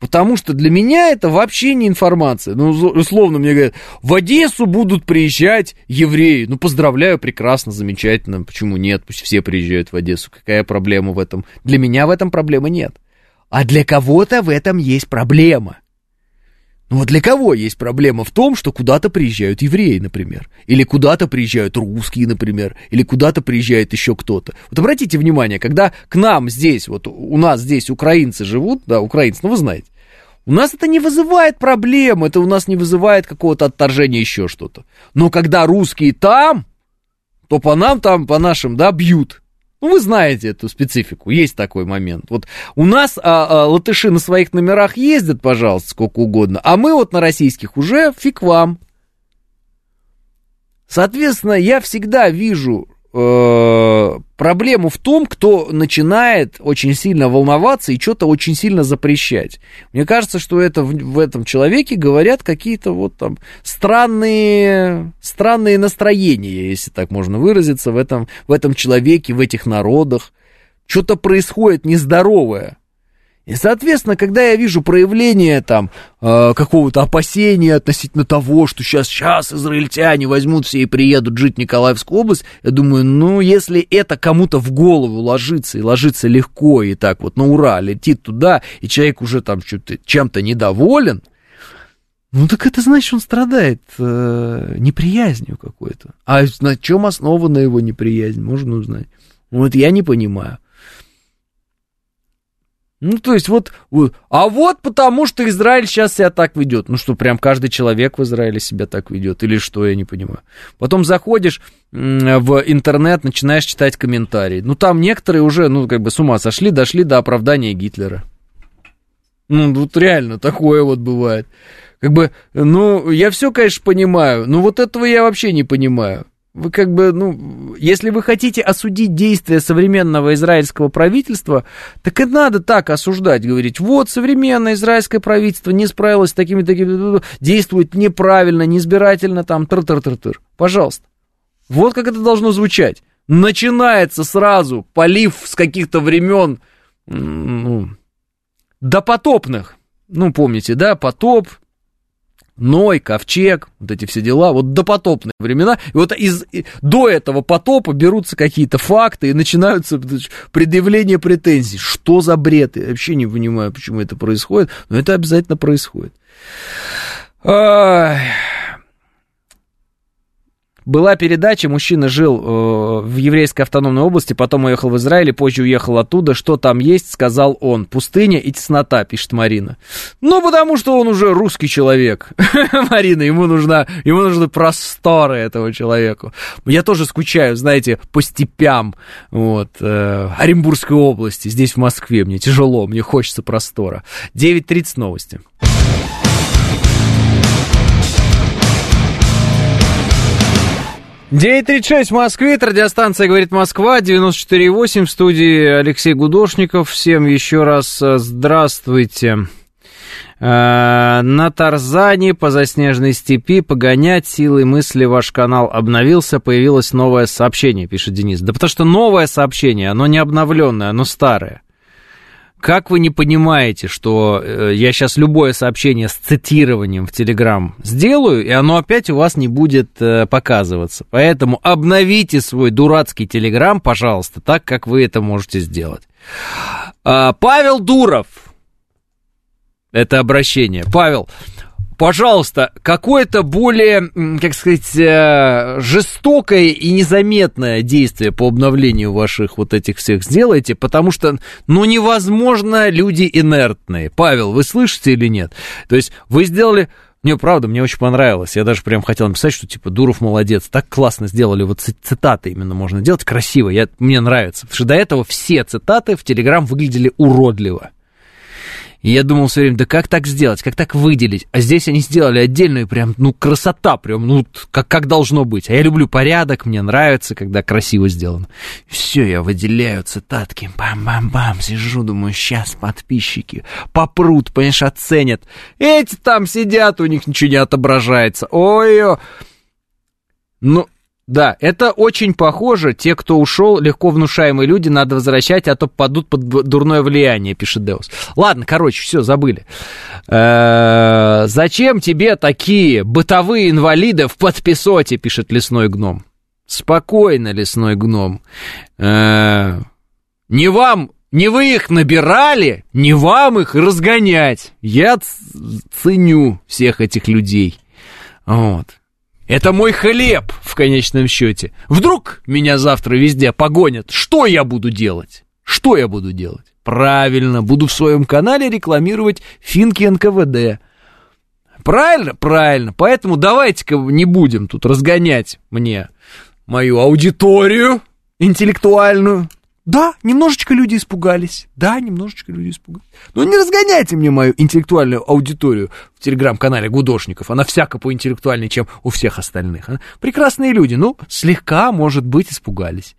Потому что для меня это вообще не информация. Ну, условно мне говорят, в Одессу будут приезжать евреи. Ну, поздравляю, прекрасно, замечательно. Почему нет? Пусть все приезжают в Одессу. Какая проблема в этом? Для меня в этом проблемы нет. А для кого-то в этом есть проблема. Ну вот для кого есть проблема в том, что куда-то приезжают евреи, например, или куда-то приезжают русские, например, или куда-то приезжает еще кто-то. Вот обратите внимание, когда к нам здесь, вот у нас здесь украинцы живут, да, украинцы, ну вы знаете, у нас это не вызывает проблем, это у нас не вызывает какого-то отторжения, еще что-то. Но когда русские там, то по нам там, по нашим, да, бьют. Ну, вы знаете эту специфику, есть такой момент. Вот у нас а, а, латыши на своих номерах ездят, пожалуйста, сколько угодно, а мы вот на российских уже фиг вам. Соответственно, я всегда вижу проблему в том, кто начинает очень сильно волноваться и что-то очень сильно запрещать. Мне кажется, что это в, в этом человеке говорят какие-то вот там странные, странные настроения, если так можно выразиться, в этом, в этом человеке, в этих народах. Что-то происходит нездоровое. И, соответственно, когда я вижу проявление там э, какого-то опасения относительно того, что сейчас, сейчас израильтяне возьмут все и приедут жить в Николаевскую область, я думаю, ну, если это кому-то в голову ложится, и ложится легко, и так вот на ура летит туда, и человек уже там чем-то недоволен, ну так это значит, он страдает э, неприязнью какой-то. А на чем основана его неприязнь, можно узнать. Вот я не понимаю. Ну, то есть вот, а вот потому что Израиль сейчас себя так ведет. Ну что, прям каждый человек в Израиле себя так ведет, или что, я не понимаю. Потом заходишь в интернет, начинаешь читать комментарии. Ну, там некоторые уже, ну, как бы с ума сошли, дошли до оправдания Гитлера. Ну, вот реально такое вот бывает. Как бы, ну, я все, конечно, понимаю, но вот этого я вообще не понимаю. Вы как бы, ну, если вы хотите осудить действия современного израильского правительства, так и надо так осуждать, говорить, вот современное израильское правительство не справилось с такими, такими, действует неправильно, неизбирательно, там, тыр-тыр-тыр-тыр. Пожалуйста. Вот как это должно звучать. Начинается сразу полив с каких-то времен, ну, допотопных. Ну, помните, да, потоп, Ной, Ковчег, вот эти все дела, вот допотопные времена. И вот из, до этого потопа берутся какие-то факты и начинаются предъявление претензий. Что за бред? Я вообще не понимаю, почему это происходит, но это обязательно происходит. Ай. Была передача, мужчина жил э, в еврейской автономной области, потом уехал в Израиль, и позже уехал оттуда. Что там есть, сказал он. Пустыня и теснота, пишет Марина. Ну, потому что он уже русский человек. Марина, ему нужна, ему нужны просторы этого человеку. Я тоже скучаю, знаете, по степям, вот, э, Оренбургской области, здесь в Москве. Мне тяжело, мне хочется простора. 9.30 новости. 9.36 в Москве, радиостанция «Говорит Москва», 94.8, в студии Алексей Гудошников. Всем еще раз э, здравствуйте. Э, на Тарзане по заснеженной степи погонять силой мысли ваш канал обновился, появилось новое сообщение, пишет Денис. Да потому что новое сообщение, оно не обновленное, оно старое. Как вы не понимаете, что э, я сейчас любое сообщение с цитированием в Телеграм сделаю, и оно опять у вас не будет э, показываться. Поэтому обновите свой дурацкий Телеграм, пожалуйста, так, как вы это можете сделать. А, Павел Дуров. Это обращение. Павел, пожалуйста, какое-то более, как сказать, э, жестокое и незаметное действие по обновлению ваших вот этих всех сделайте, потому что, ну, невозможно, люди инертные. Павел, вы слышите или нет? То есть вы сделали... Не, правда, мне очень понравилось. Я даже прям хотел написать, что типа Дуров молодец. Так классно сделали. Вот цитаты именно можно делать красиво. Я, мне нравится. Потому что до этого все цитаты в Телеграм выглядели уродливо. И я думал все время, да как так сделать, как так выделить? А здесь они сделали отдельную прям, ну, красота прям, ну, как, как должно быть. А я люблю порядок, мне нравится, когда красиво сделано. Все, я выделяю цитатки, бам-бам-бам, сижу, думаю, сейчас подписчики попрут, понимаешь, оценят. Эти там сидят, у них ничего не отображается. Ой-ой. Ну, да, это очень похоже. Те, кто ушел, легко внушаемые люди, надо возвращать, а то падут под дурное влияние, пишет Деус. Ладно, короче, все, забыли. Зачем тебе такие бытовые инвалиды в подписоте, пишет лесной гном. Спокойно, лесной гном. Не вам, не вы их набирали, не вам их разгонять. Я ценю всех этих людей. Вот. Это мой хлеб в конечном счете. Вдруг меня завтра везде погонят. Что я буду делать? Что я буду делать? Правильно, буду в своем канале рекламировать финки НКВД. Правильно? Правильно. Поэтому давайте-ка не будем тут разгонять мне мою аудиторию интеллектуальную. Да, немножечко люди испугались. Да, немножечко люди испугались. Но не разгоняйте мне мою интеллектуальную аудиторию в телеграм-канале Гудошников. Она всяко поинтеллектуальнее, чем у всех остальных. А? Прекрасные люди, ну, слегка, может быть, испугались.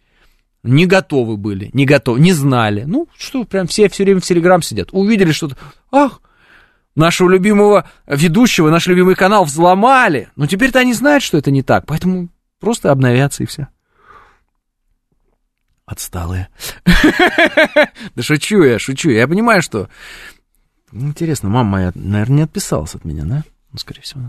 Не готовы были, не готовы, не знали. Ну, что, прям все все время в телеграм сидят. Увидели что-то. Ах, нашего любимого ведущего, наш любимый канал взломали. Но теперь-то они знают, что это не так. Поэтому просто обновятся и все. Отсталые. Да шучу я, шучу. Я понимаю, что... Интересно, мама моя, наверное, не отписалась от меня, да? Ну, скорее всего.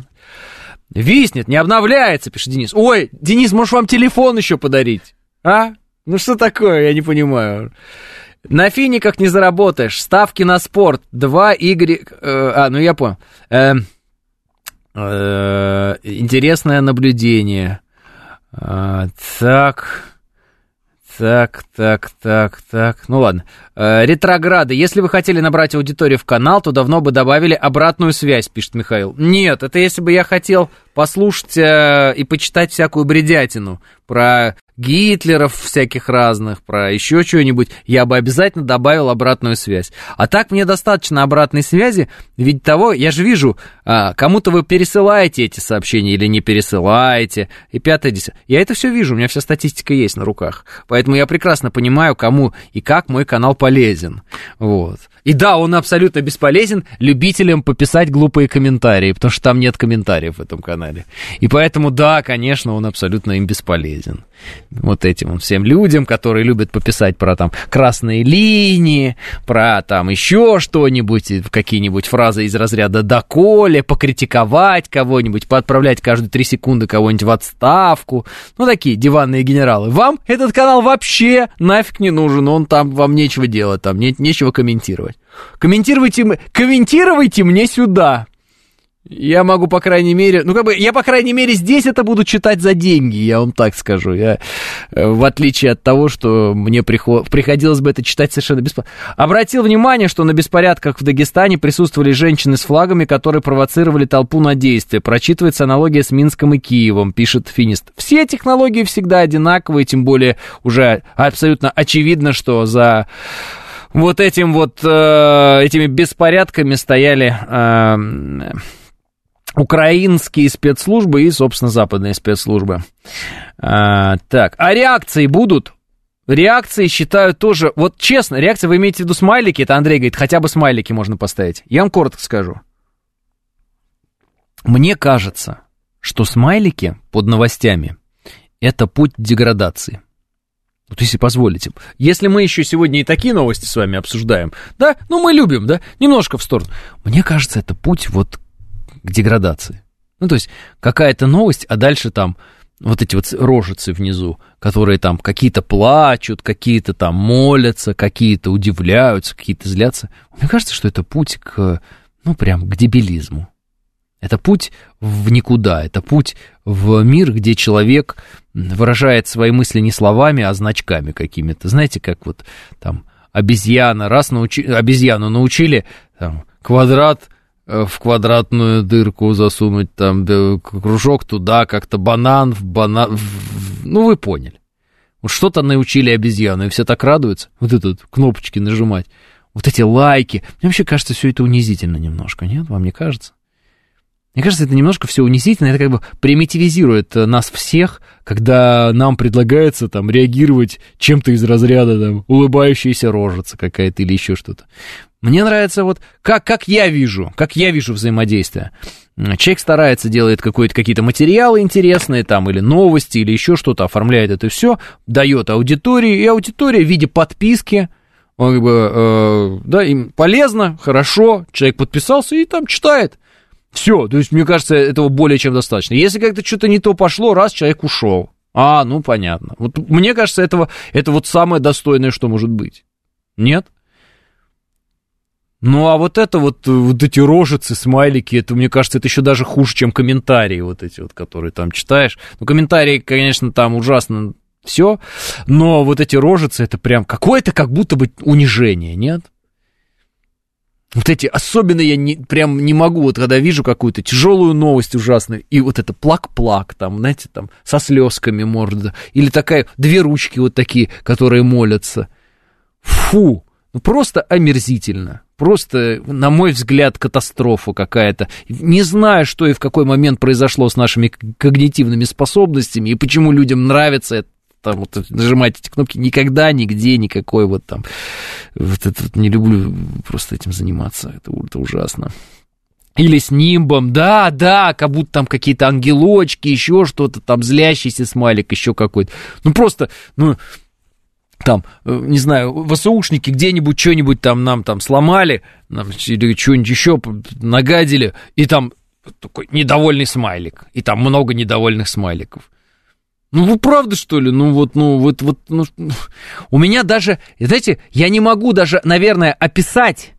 Виснет, не обновляется, пишет Денис. Ой, Денис, можешь вам телефон еще подарить? А? Ну что такое, я не понимаю. На финиках не заработаешь. Ставки на спорт. Два Игорь... Э, а, ну я понял. Э, э, интересное наблюдение. Э, так... Так, так, так, так. Ну ладно. Э, ретрограды. Если вы хотели набрать аудиторию в канал, то давно бы добавили обратную связь, пишет Михаил. Нет, это если бы я хотел послушать э, и почитать всякую бредятину про Гитлеров всяких разных, про еще что-нибудь, я бы обязательно добавил обратную связь. А так мне достаточно обратной связи, ведь того, я же вижу, а, кому-то вы пересылаете эти сообщения или не пересылаете, и пятое, десятое. Я это все вижу, у меня вся статистика есть на руках. Поэтому я прекрасно понимаю, кому и как мой канал полезен. Вот. И да, он абсолютно бесполезен любителям пописать глупые комментарии, потому что там нет комментариев в этом канале. И поэтому, да, конечно, он абсолютно им бесполезен. Вот этим всем людям, которые любят пописать про там красные линии, про там еще что-нибудь, какие-нибудь фразы из разряда «доколе», покритиковать кого-нибудь, поотправлять каждые три секунды кого-нибудь в отставку. Ну, такие диванные генералы. Вам этот канал вообще нафиг не нужен, он там, вам нечего делать, там не, нечего комментировать. Комментируйте, комментируйте мне сюда. Я могу, по крайней мере, ну, как бы, я, по крайней мере, здесь это буду читать за деньги, я вам так скажу. Я, э, в отличие от того, что мне приход... приходилось бы это читать совершенно бесплатно. Обратил внимание, что на беспорядках в Дагестане присутствовали женщины с флагами, которые провоцировали толпу на действие. Прочитывается аналогия с Минском и Киевом, пишет Финист. Все технологии всегда одинаковые, тем более уже абсолютно очевидно, что за вот этим вот, э, этими беспорядками стояли... Э, украинские спецслужбы и, собственно, западные спецслужбы. А, так, а реакции будут? Реакции считаю тоже, вот честно, реакции вы имеете в виду смайлики, это Андрей говорит, хотя бы смайлики можно поставить. Я вам коротко скажу. Мне кажется, что смайлики под новостями это путь деградации. Вот если позволите. Если мы еще сегодня и такие новости с вами обсуждаем, да, ну мы любим, да, немножко в сторону. Мне кажется, это путь вот к деградации. Ну, то есть какая-то новость, а дальше там вот эти вот рожицы внизу, которые там какие-то плачут, какие-то там молятся, какие-то удивляются, какие-то злятся. Мне кажется, что это путь к, ну, прям к дебилизму. Это путь в никуда, это путь в мир, где человек выражает свои мысли не словами, а значками какими-то. Знаете, как вот там обезьяна, раз научи, обезьяну научили, там, квадрат в квадратную дырку засунуть, там, кружок туда, как-то банан в банан, в... ну, вы поняли. Вот что-то научили обезьяну, и все так радуются, вот этот кнопочки нажимать. вот эти лайки. Мне вообще кажется, все это унизительно немножко, нет? Вам не кажется? Мне кажется, это немножко все унизительно, это как бы примитивизирует нас всех, когда нам предлагается там реагировать чем-то из разряда там улыбающаяся рожица какая-то или еще что-то. Мне нравится вот как, как я вижу, как я вижу взаимодействие. Человек старается, делает какие-то материалы интересные там, или новости, или еще что-то, оформляет это все, дает аудитории, и аудитория в виде подписки, он как бы, э, да, им полезно, хорошо, человек подписался и там читает. Все, то есть, мне кажется, этого более чем достаточно. Если как-то что-то не то пошло, раз человек ушел. А, ну понятно. Вот мне кажется, этого, это вот самое достойное, что может быть. Нет? Ну, а вот это вот, вот эти рожицы, смайлики, это, мне кажется, это еще даже хуже, чем комментарии вот эти вот, которые там читаешь. Ну, комментарии, конечно, там ужасно все, но вот эти рожицы, это прям какое-то как будто бы унижение, нет? Вот эти, особенно я не, прям не могу, вот когда вижу какую-то тяжелую новость ужасную, и вот это плак-плак, там, знаете, там, со слезками морда, или такая, две ручки вот такие, которые молятся. Фу, ну просто омерзительно. Просто, на мой взгляд, катастрофа какая-то. Не знаю, что и в какой момент произошло с нашими когнитивными способностями, и почему людям нравится это там вот нажимать эти кнопки, никогда, нигде, никакой вот там, вот это вот не люблю просто этим заниматься, это, это ужасно. Или с нимбом, да, да, как будто там какие-то ангелочки, еще что-то, там злящийся смайлик, еще какой-то. Ну просто, ну, там, э, не знаю, ВСУшники где-нибудь что-нибудь там нам там сломали, нам, или что-нибудь еще нагадили, и там такой недовольный смайлик, и там много недовольных смайликов. Ну, вы правда, что ли? Ну, вот, ну, вот, вот, ну, у меня даже, знаете, я не могу даже, наверное, описать,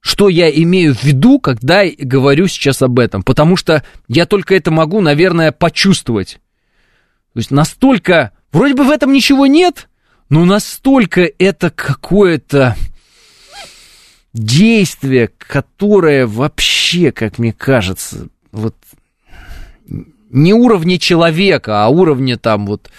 что я имею в виду, когда говорю сейчас об этом, потому что я только это могу, наверное, почувствовать. То есть настолько, вроде бы в этом ничего нет, но настолько это какое-то действие, которое вообще, как мне кажется, вот не уровня человека, а уровня там вот,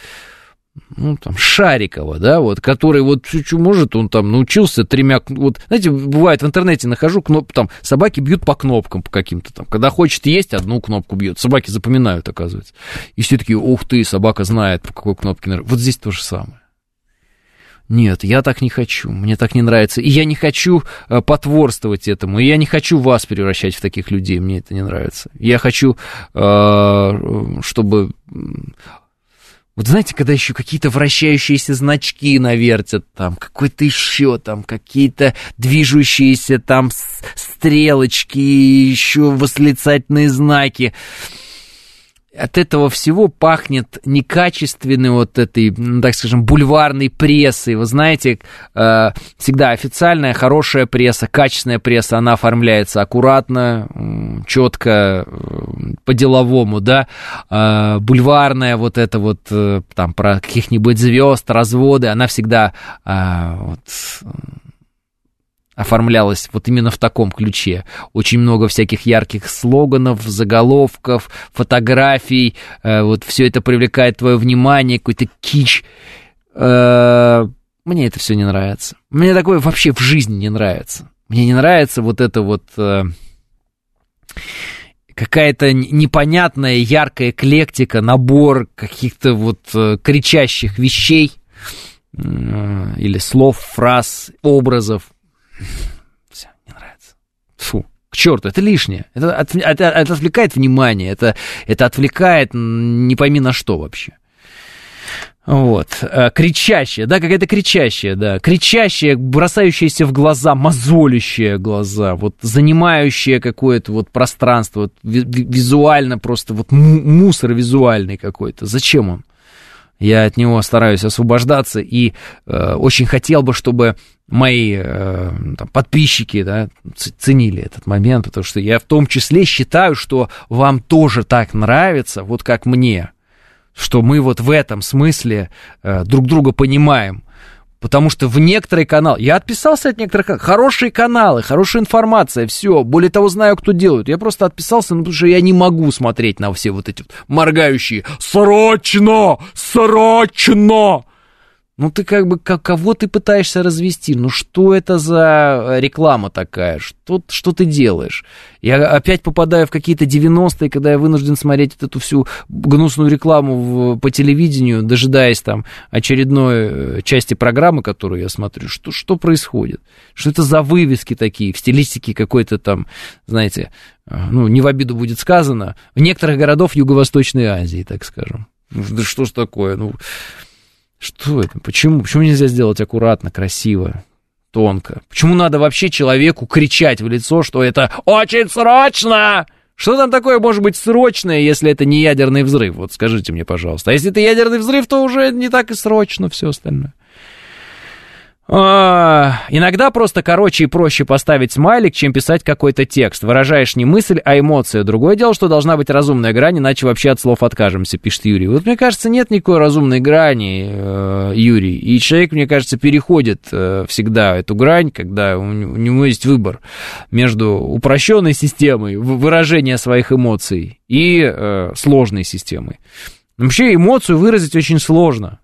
ну, там, Шарикова, да, вот, который вот чуть-чуть может, он там научился тремя, вот, знаете, бывает в интернете нахожу кноп, там, собаки бьют по кнопкам по каким-то там, когда хочет есть, одну кнопку бьет, собаки запоминают, оказывается, и все таки ух ты, собака знает, по какой кнопке, вот здесь то же самое. Нет, я так не хочу, мне так не нравится. И я не хочу э, потворствовать этому, и я не хочу вас превращать в таких людей, мне это не нравится. Я хочу, э, чтобы... Вот знаете, когда еще какие-то вращающиеся значки навертят, там, какой-то еще, там, какие-то движущиеся там стрелочки, еще восклицательные знаки от этого всего пахнет некачественной вот этой, ну, так скажем, бульварной прессой. Вы знаете, э, всегда официальная, хорошая пресса, качественная пресса, она оформляется аккуратно, четко, э, по-деловому, да. Э, бульварная вот это вот, там, про каких-нибудь звезд, разводы, она всегда вот, оформлялась вот именно в таком ключе. Очень много всяких ярких слоганов, заголовков, фотографий. Э, вот все это привлекает твое внимание, какой-то кич. Э, мне это все не нравится. Мне такое вообще в жизни не нравится. Мне не нравится вот это вот э, какая-то непонятная яркая эклектика, набор каких-то вот кричащих вещей или слов, фраз, образов. Все, не нравится. Фу, к черту, это лишнее. Это, это, это отвлекает внимание, это, это отвлекает не пойми на что вообще. Вот, э, кричащая, да, какая-то кричащая, да, кричащая, бросающаяся в глаза, мозолящая глаза, вот, занимающая какое-то вот пространство, вот, визуально просто, вот, мусор визуальный какой-то. Зачем он? Я от него стараюсь освобождаться и э, очень хотел бы, чтобы мои э, там, подписчики да, ценили этот момент, потому что я в том числе считаю, что вам тоже так нравится, вот как мне, что мы вот в этом смысле э, друг друга понимаем. Потому что в некоторые каналы... Я отписался от некоторых каналов. Хорошие каналы, хорошая информация, все. Более того, знаю, кто делает. Я просто отписался, ну, потому что я не могу смотреть на все вот эти вот моргающие «Срочно! Срочно!» Ну ты как бы, как, кого ты пытаешься развести? Ну что это за реклама такая? Что, что ты делаешь? Я опять попадаю в какие-то 90-е, когда я вынужден смотреть эту всю гнусную рекламу в, по телевидению, дожидаясь там очередной э, части программы, которую я смотрю. Что, что происходит? Что это за вывески такие в стилистике какой-то там, знаете, э, ну не в обиду будет сказано, в некоторых городов Юго-Восточной Азии, так скажем. Ну, да что ж такое? Ну, что это? Почему? Почему нельзя сделать аккуратно, красиво, тонко? Почему надо вообще человеку кричать в лицо, что это очень срочно? Что там такое может быть срочное, если это не ядерный взрыв? Вот скажите мне, пожалуйста. А если это ядерный взрыв, то уже не так и срочно все остальное. А, иногда просто короче и проще поставить смайлик, чем писать какой-то текст. Выражаешь не мысль, а эмоцию. Другое дело, что должна быть разумная грань, иначе вообще от слов откажемся, пишет Юрий. Вот мне кажется, нет никакой разумной грани, э, Юрий. И человек, мне кажется, переходит э, всегда эту грань, когда у, него есть выбор между упрощенной системой выражения своих эмоций и э, сложной системой. Вообще эмоцию выразить очень сложно.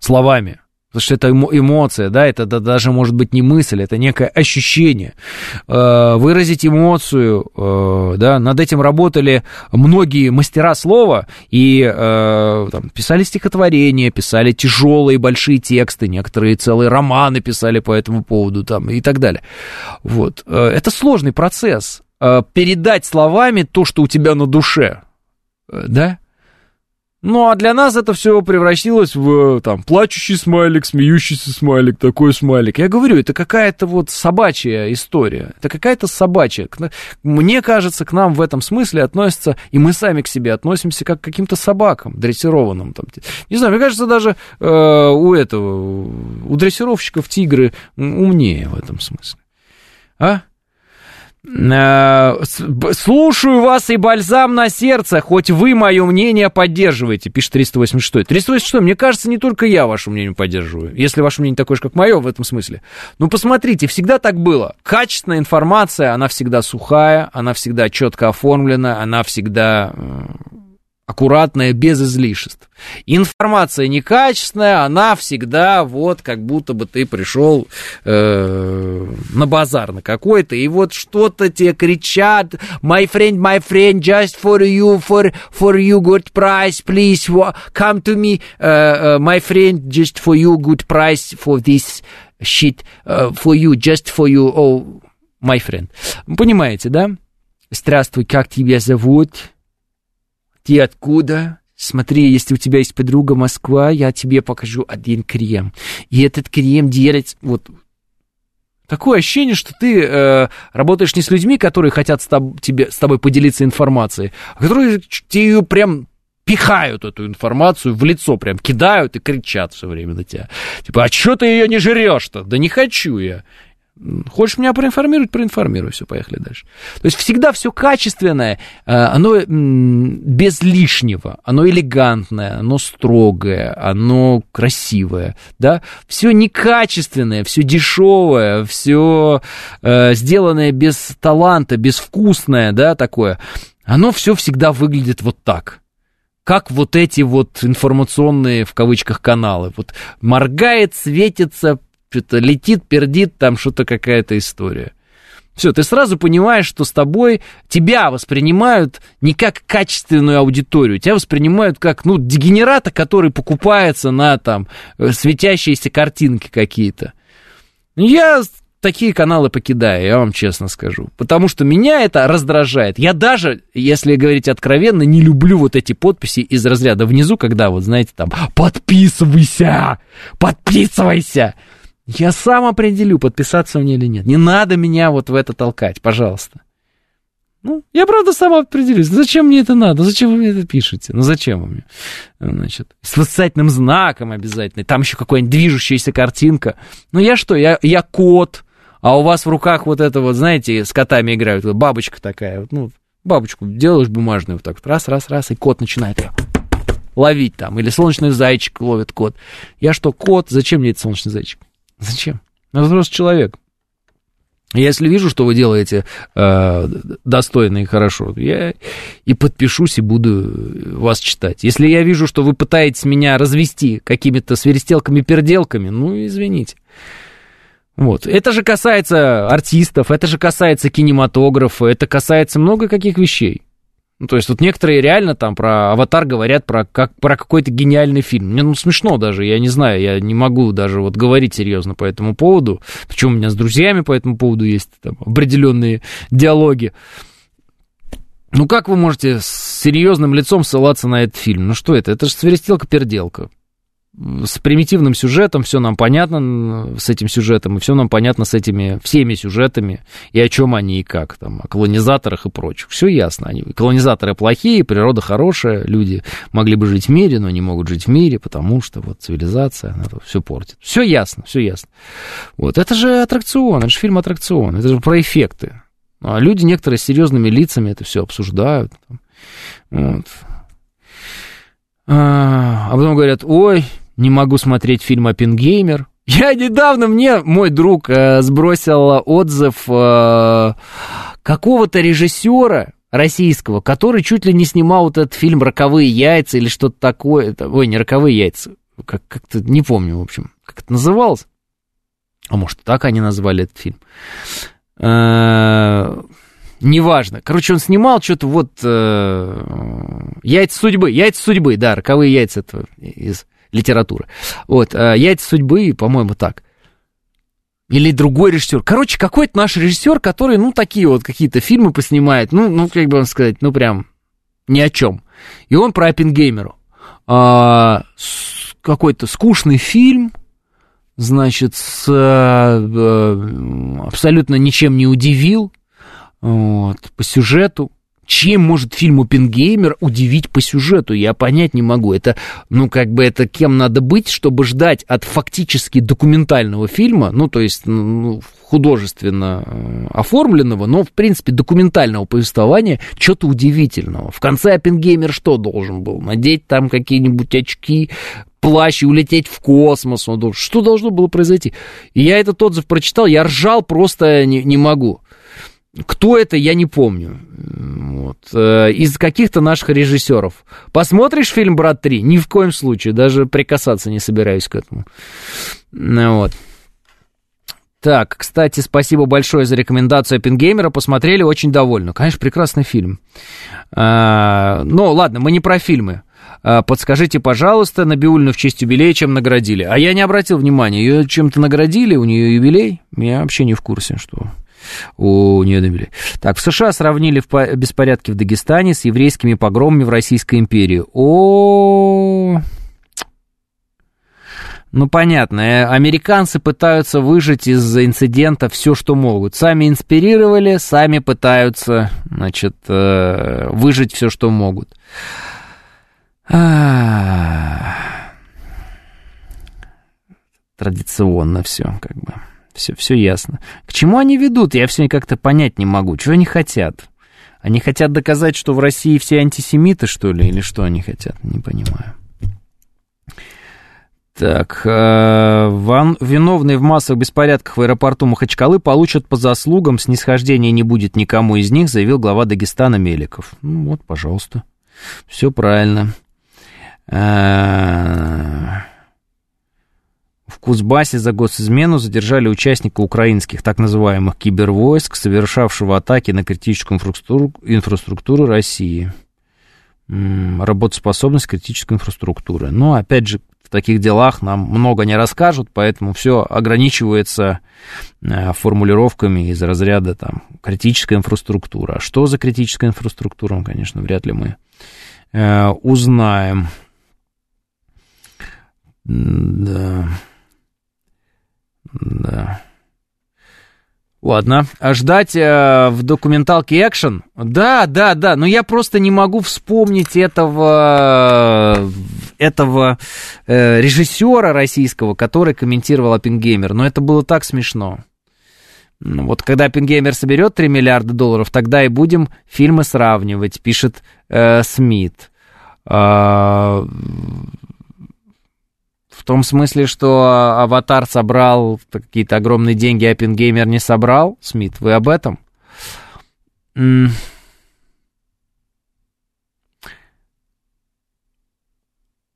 Словами. Потому что это эмоция, да, это даже может быть не мысль, это некое ощущение. Э, выразить эмоцию, э, да, над этим работали многие мастера слова и э, там, писали стихотворения, писали тяжелые большие тексты, некоторые целые романы писали по этому поводу там, и так далее. Вот. Это сложный процесс. Передать словами то, что у тебя на душе, да, ну, а для нас это все превратилось в, там, плачущий смайлик, смеющийся смайлик, такой смайлик. Я говорю, это какая-то вот собачья история. Это какая-то собачья. Мне кажется, к нам в этом смысле относятся, и мы сами к себе относимся как к каким-то собакам дрессированным. Там. Не знаю, мне кажется, даже э, у этого, у дрессировщиков тигры умнее в этом смысле. А? Э, слушаю вас и бальзам на сердце, хоть вы мое мнение поддерживаете, пишет 386. 386, мне кажется, не только я ваше мнение поддерживаю, если ваше мнение такое же, как мое в этом смысле. Ну, посмотрите, всегда так было. Качественная информация, она всегда сухая, она всегда четко оформлена, она всегда э, аккуратная, без излишеств. Информация некачественная, она всегда вот как будто бы ты пришел э, на базар на какой-то, и вот что-то тебе кричат, my friend, my friend, just for you, for, for you good price, please come to me, uh, my friend, just for you good price for this shit, uh, for you, just for you, oh, my friend. Понимаете, да? Здравствуй, как тебя зовут? Ты откуда? Смотри, если у тебя есть подруга Москва, я тебе покажу один крем. И этот крем делать вот Такое ощущение, что ты э, работаешь не с людьми, которые хотят с, тоб- тебе, с тобой поделиться информацией, а которые тебе прям пихают эту информацию в лицо, прям кидают и кричат все время на тебя. Типа, а что ты ее не жрешь-то? Да не хочу я. Хочешь меня проинформировать, проинформируй, все, поехали дальше. То есть всегда все качественное, э, оно без лишнего, оно элегантное, оно строгое, оно красивое, да, все некачественное, все дешевое, все э, сделанное без таланта, безвкусное, да, такое, оно все всегда выглядит вот так. Как вот эти вот информационные, в кавычках, каналы. Вот моргает, светится, что-то летит, пердит, там что-то какая-то история. Все, ты сразу понимаешь, что с тобой тебя воспринимают не как качественную аудиторию, тебя воспринимают как, ну, дегенерата, который покупается на, там, э, светящиеся картинки какие-то. Я такие каналы покидаю, я вам честно скажу. Потому что меня это раздражает. Я даже, если говорить откровенно, не люблю вот эти подписи из разряда внизу, когда вот, знаете, там, подписывайся, подписывайся. Я сам определю, подписаться мне или нет. Не надо меня вот в это толкать, пожалуйста. Ну, я правда сам определюсь. Зачем мне это надо? Зачем вы мне это пишете? Ну, зачем вы мне? Значит, с восклицательным знаком обязательно. Там еще какая-нибудь движущаяся картинка. Ну, я что? Я, я кот. А у вас в руках вот это вот, знаете, с котами играют. Вот бабочка такая. Вот, ну, бабочку делаешь бумажную вот так вот. Раз, раз, раз. И кот начинает ловить там. Или солнечный зайчик ловит кот. Я что, кот? Зачем мне этот солнечный зайчик? Зачем? Ну, взрослый человек. Если вижу, что вы делаете э, достойно и хорошо, я и подпишусь и буду вас читать. Если я вижу, что вы пытаетесь меня развести какими-то свиристелками-переделками, ну, извините. Вот. Это же касается артистов, это же касается кинематографа, это касается много каких вещей. Ну, то есть вот некоторые реально там про «Аватар» говорят про, как, про какой-то гениальный фильм. Мне ну, смешно даже, я не знаю, я не могу даже вот говорить серьезно по этому поводу. Причем у меня с друзьями по этому поводу есть там, определенные диалоги. Ну как вы можете с серьезным лицом ссылаться на этот фильм? Ну что это? Это же свиристелка-переделка с примитивным сюжетом, все нам понятно с этим сюжетом, и все нам понятно с этими всеми сюжетами, и о чем они, и как, там, о колонизаторах и прочих. Все ясно. Они, колонизаторы плохие, природа хорошая, люди могли бы жить в мире, но не могут жить в мире, потому что вот цивилизация, она все портит. Все ясно, все ясно. Вот, это же аттракцион, это же фильм аттракцион, это же про эффекты. А люди некоторые с серьезными лицами это все обсуждают. Вот. А, а потом говорят, ой, не могу смотреть фильм «Оппенгеймер». Я недавно, мне мой друг э, сбросил отзыв э, какого-то режиссера российского, который чуть ли не снимал вот этот фильм «Роковые яйца» или что-то такое. Ой, не «Роковые яйца», как- как-то не помню, в общем, как это называлось. А может, так они назвали этот фильм. Э, неважно. Короче, он снимал что-то вот... Э, яйца судьбы, яйца судьбы, да, роковые яйца это из литературы. Вот, э, яйца судьбы, по-моему, так. Или другой режиссер. Короче, какой-то наш режиссер, который, ну, такие вот какие-то фильмы поснимает, ну, ну, как бы вам сказать, ну, прям ни о чем. И он про Оппенгеймеру. А, какой-то скучный фильм, значит, с, а, абсолютно ничем не удивил, вот, по сюжету. Чем может фильм «Оппенгеймер» удивить по сюжету? Я понять не могу. Это, ну, как бы, это кем надо быть, чтобы ждать от фактически документального фильма, ну, то есть, ну, художественно э, оформленного, но, в принципе, документального повествования, что-то удивительного. В конце «Оппенгеймер» что должен был? Надеть там какие-нибудь очки, плащ и улететь в космос. Он должен... Что должно было произойти? И я этот отзыв прочитал, я ржал просто не, не могу. Кто это, я не помню. Вот. Э, из каких-то наших режиссеров. Посмотришь фильм «Брат 3»? Ни в коем случае, даже прикасаться не собираюсь к этому. Вот. Так, кстати, спасибо большое за рекомендацию Оппенгеймера. Посмотрели, очень довольны. Конечно, прекрасный фильм. А, ну, ладно, мы не про фильмы. А, подскажите, пожалуйста, Набиульну в честь юбилея чем наградили? А я не обратил внимания, ее чем-то наградили, у нее юбилей? Я вообще не в курсе, что у нее юбилей. Так, в США сравнили в беспорядки в Дагестане с еврейскими погромами в Российской империи. О, ну, понятно, э, американцы пытаются выжить из инцидента все, что могут. Сами инспирировали, сами пытаются, значит, э, выжить все, что могут. Традиционно все, как бы. Все, все ясно. К чему они ведут, я все как-то понять не могу. Чего они хотят? Они хотят доказать, что в России все антисемиты, что ли? Или что они хотят? Не понимаю. Так, э, ван, виновные в массовых беспорядках в аэропорту Махачкалы получат по заслугам, снисхождения не будет никому из них, заявил глава Дагестана Меликов. Ну вот, пожалуйста, все правильно. Э, Кузбассе за госизмену задержали участника украинских так называемых кибервойск, совершавшего атаки на критическую инфраструктуру, России. Работоспособность критической инфраструктуры. Но, опять же, в таких делах нам много не расскажут, поэтому все ограничивается э, формулировками из разряда там критическая инфраструктура. А что за критическая инфраструктура, конечно, вряд ли мы э, узнаем. Да. Да. Ладно, а ждать э, в документалке экшен? Да, да, да, но я просто не могу вспомнить этого, этого э, режиссера российского, который комментировал Оппенгеймер, но это было так смешно. Ну, вот когда Оппенгеймер соберет 3 миллиарда долларов, тогда и будем фильмы сравнивать, пишет э, Смит. А, том смысле, что Аватар собрал какие-то огромные деньги, а Оппенгеймер не собрал? Смит, вы об этом?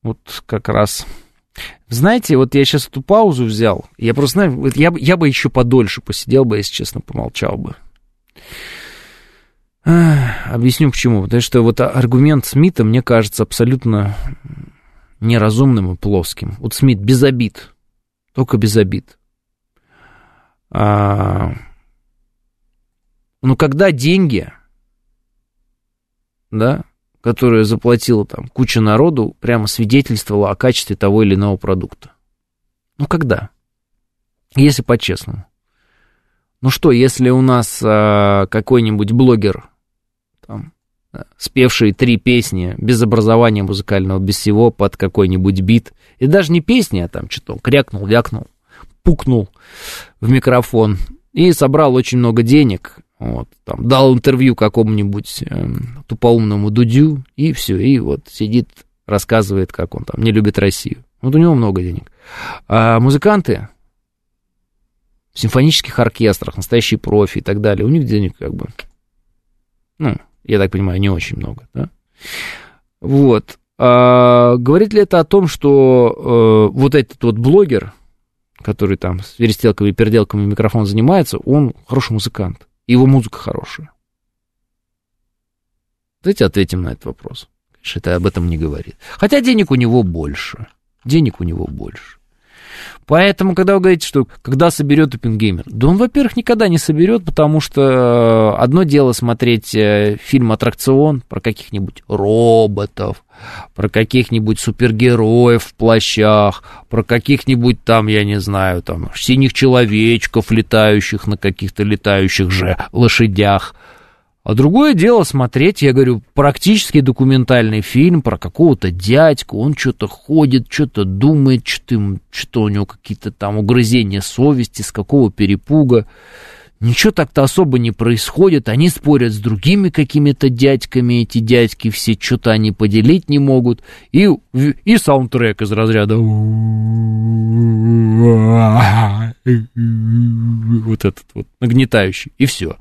Вот как раз... Знаете, вот я сейчас эту паузу взял, я просто знаю, я, я бы еще подольше посидел бы, если честно, помолчал бы. Объясню почему. Потому что вот аргумент Смита мне кажется абсолютно неразумным и плоским. Вот Смит без обид, только без обид. А... Ну, когда деньги, да, которые заплатила там куча народу, прямо свидетельствовала о качестве того или иного продукта. Ну, когда? Если по-честному. Ну что, если у нас а, какой-нибудь блогер там, спевший три песни без образования музыкального, без всего, под какой-нибудь бит. И даже не песни, а там что-то крякнул, вякнул, пукнул в микрофон. И собрал очень много денег. Вот, там, дал интервью какому-нибудь э, тупоумному Дудю, и все, и вот сидит, рассказывает, как он там не любит Россию. Вот у него много денег. А музыканты в симфонических оркестрах, настоящие профи и так далее, у них денег как бы, ну, я так понимаю, не очень много, да? Вот. А, говорит ли это о том, что э, вот этот вот блогер, который там с верестелками и переделками микрофон занимается, он хороший музыкант, его музыка хорошая? Давайте ответим на этот вопрос. Конечно, это об этом не говорит. Хотя денег у него больше. Денег у него больше. Поэтому, когда вы говорите, что когда соберет Оппенгеймер, да он, во-первых, никогда не соберет, потому что э, одно дело смотреть э, фильм «Аттракцион» про каких-нибудь роботов, про каких-нибудь супергероев в плащах, про каких-нибудь там, я не знаю, там, синих человечков, летающих на каких-то летающих же лошадях – а другое дело смотреть, я говорю, практически документальный фильм про какого-то дядьку, он что-то ходит, что-то думает, что-то, что у него какие-то там угрызения совести, с какого перепуга. Ничего так-то особо не происходит, они спорят с другими какими-то дядьками, эти дядьки все что-то они поделить не могут, и, и саундтрек из разряда вот этот вот нагнетающий, и все.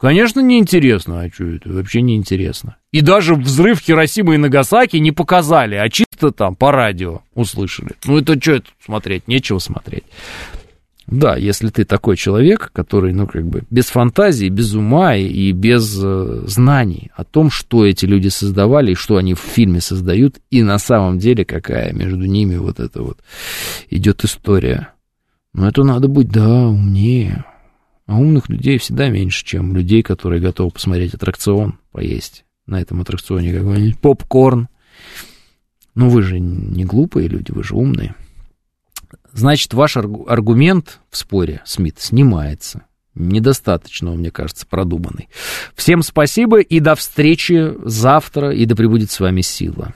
Конечно, неинтересно. А что это? Вообще неинтересно. И даже взрыв Хиросимы и Нагасаки не показали, а чисто там по радио услышали. Ну это что это смотреть? Нечего смотреть. Да, если ты такой человек, который, ну, как бы, без фантазии, без ума и без э, знаний о том, что эти люди создавали и что они в фильме создают, и на самом деле какая между ними вот эта вот идет история. Ну, это надо быть, да, умнее, а умных людей всегда меньше, чем людей, которые готовы посмотреть аттракцион, поесть на этом аттракционе какой-нибудь попкорн. Ну, вы же не глупые люди, вы же умные. Значит, ваш аргумент в споре, Смит, снимается. Недостаточно, мне кажется, продуманный. Всем спасибо и до встречи завтра, и да пребудет с вами сила.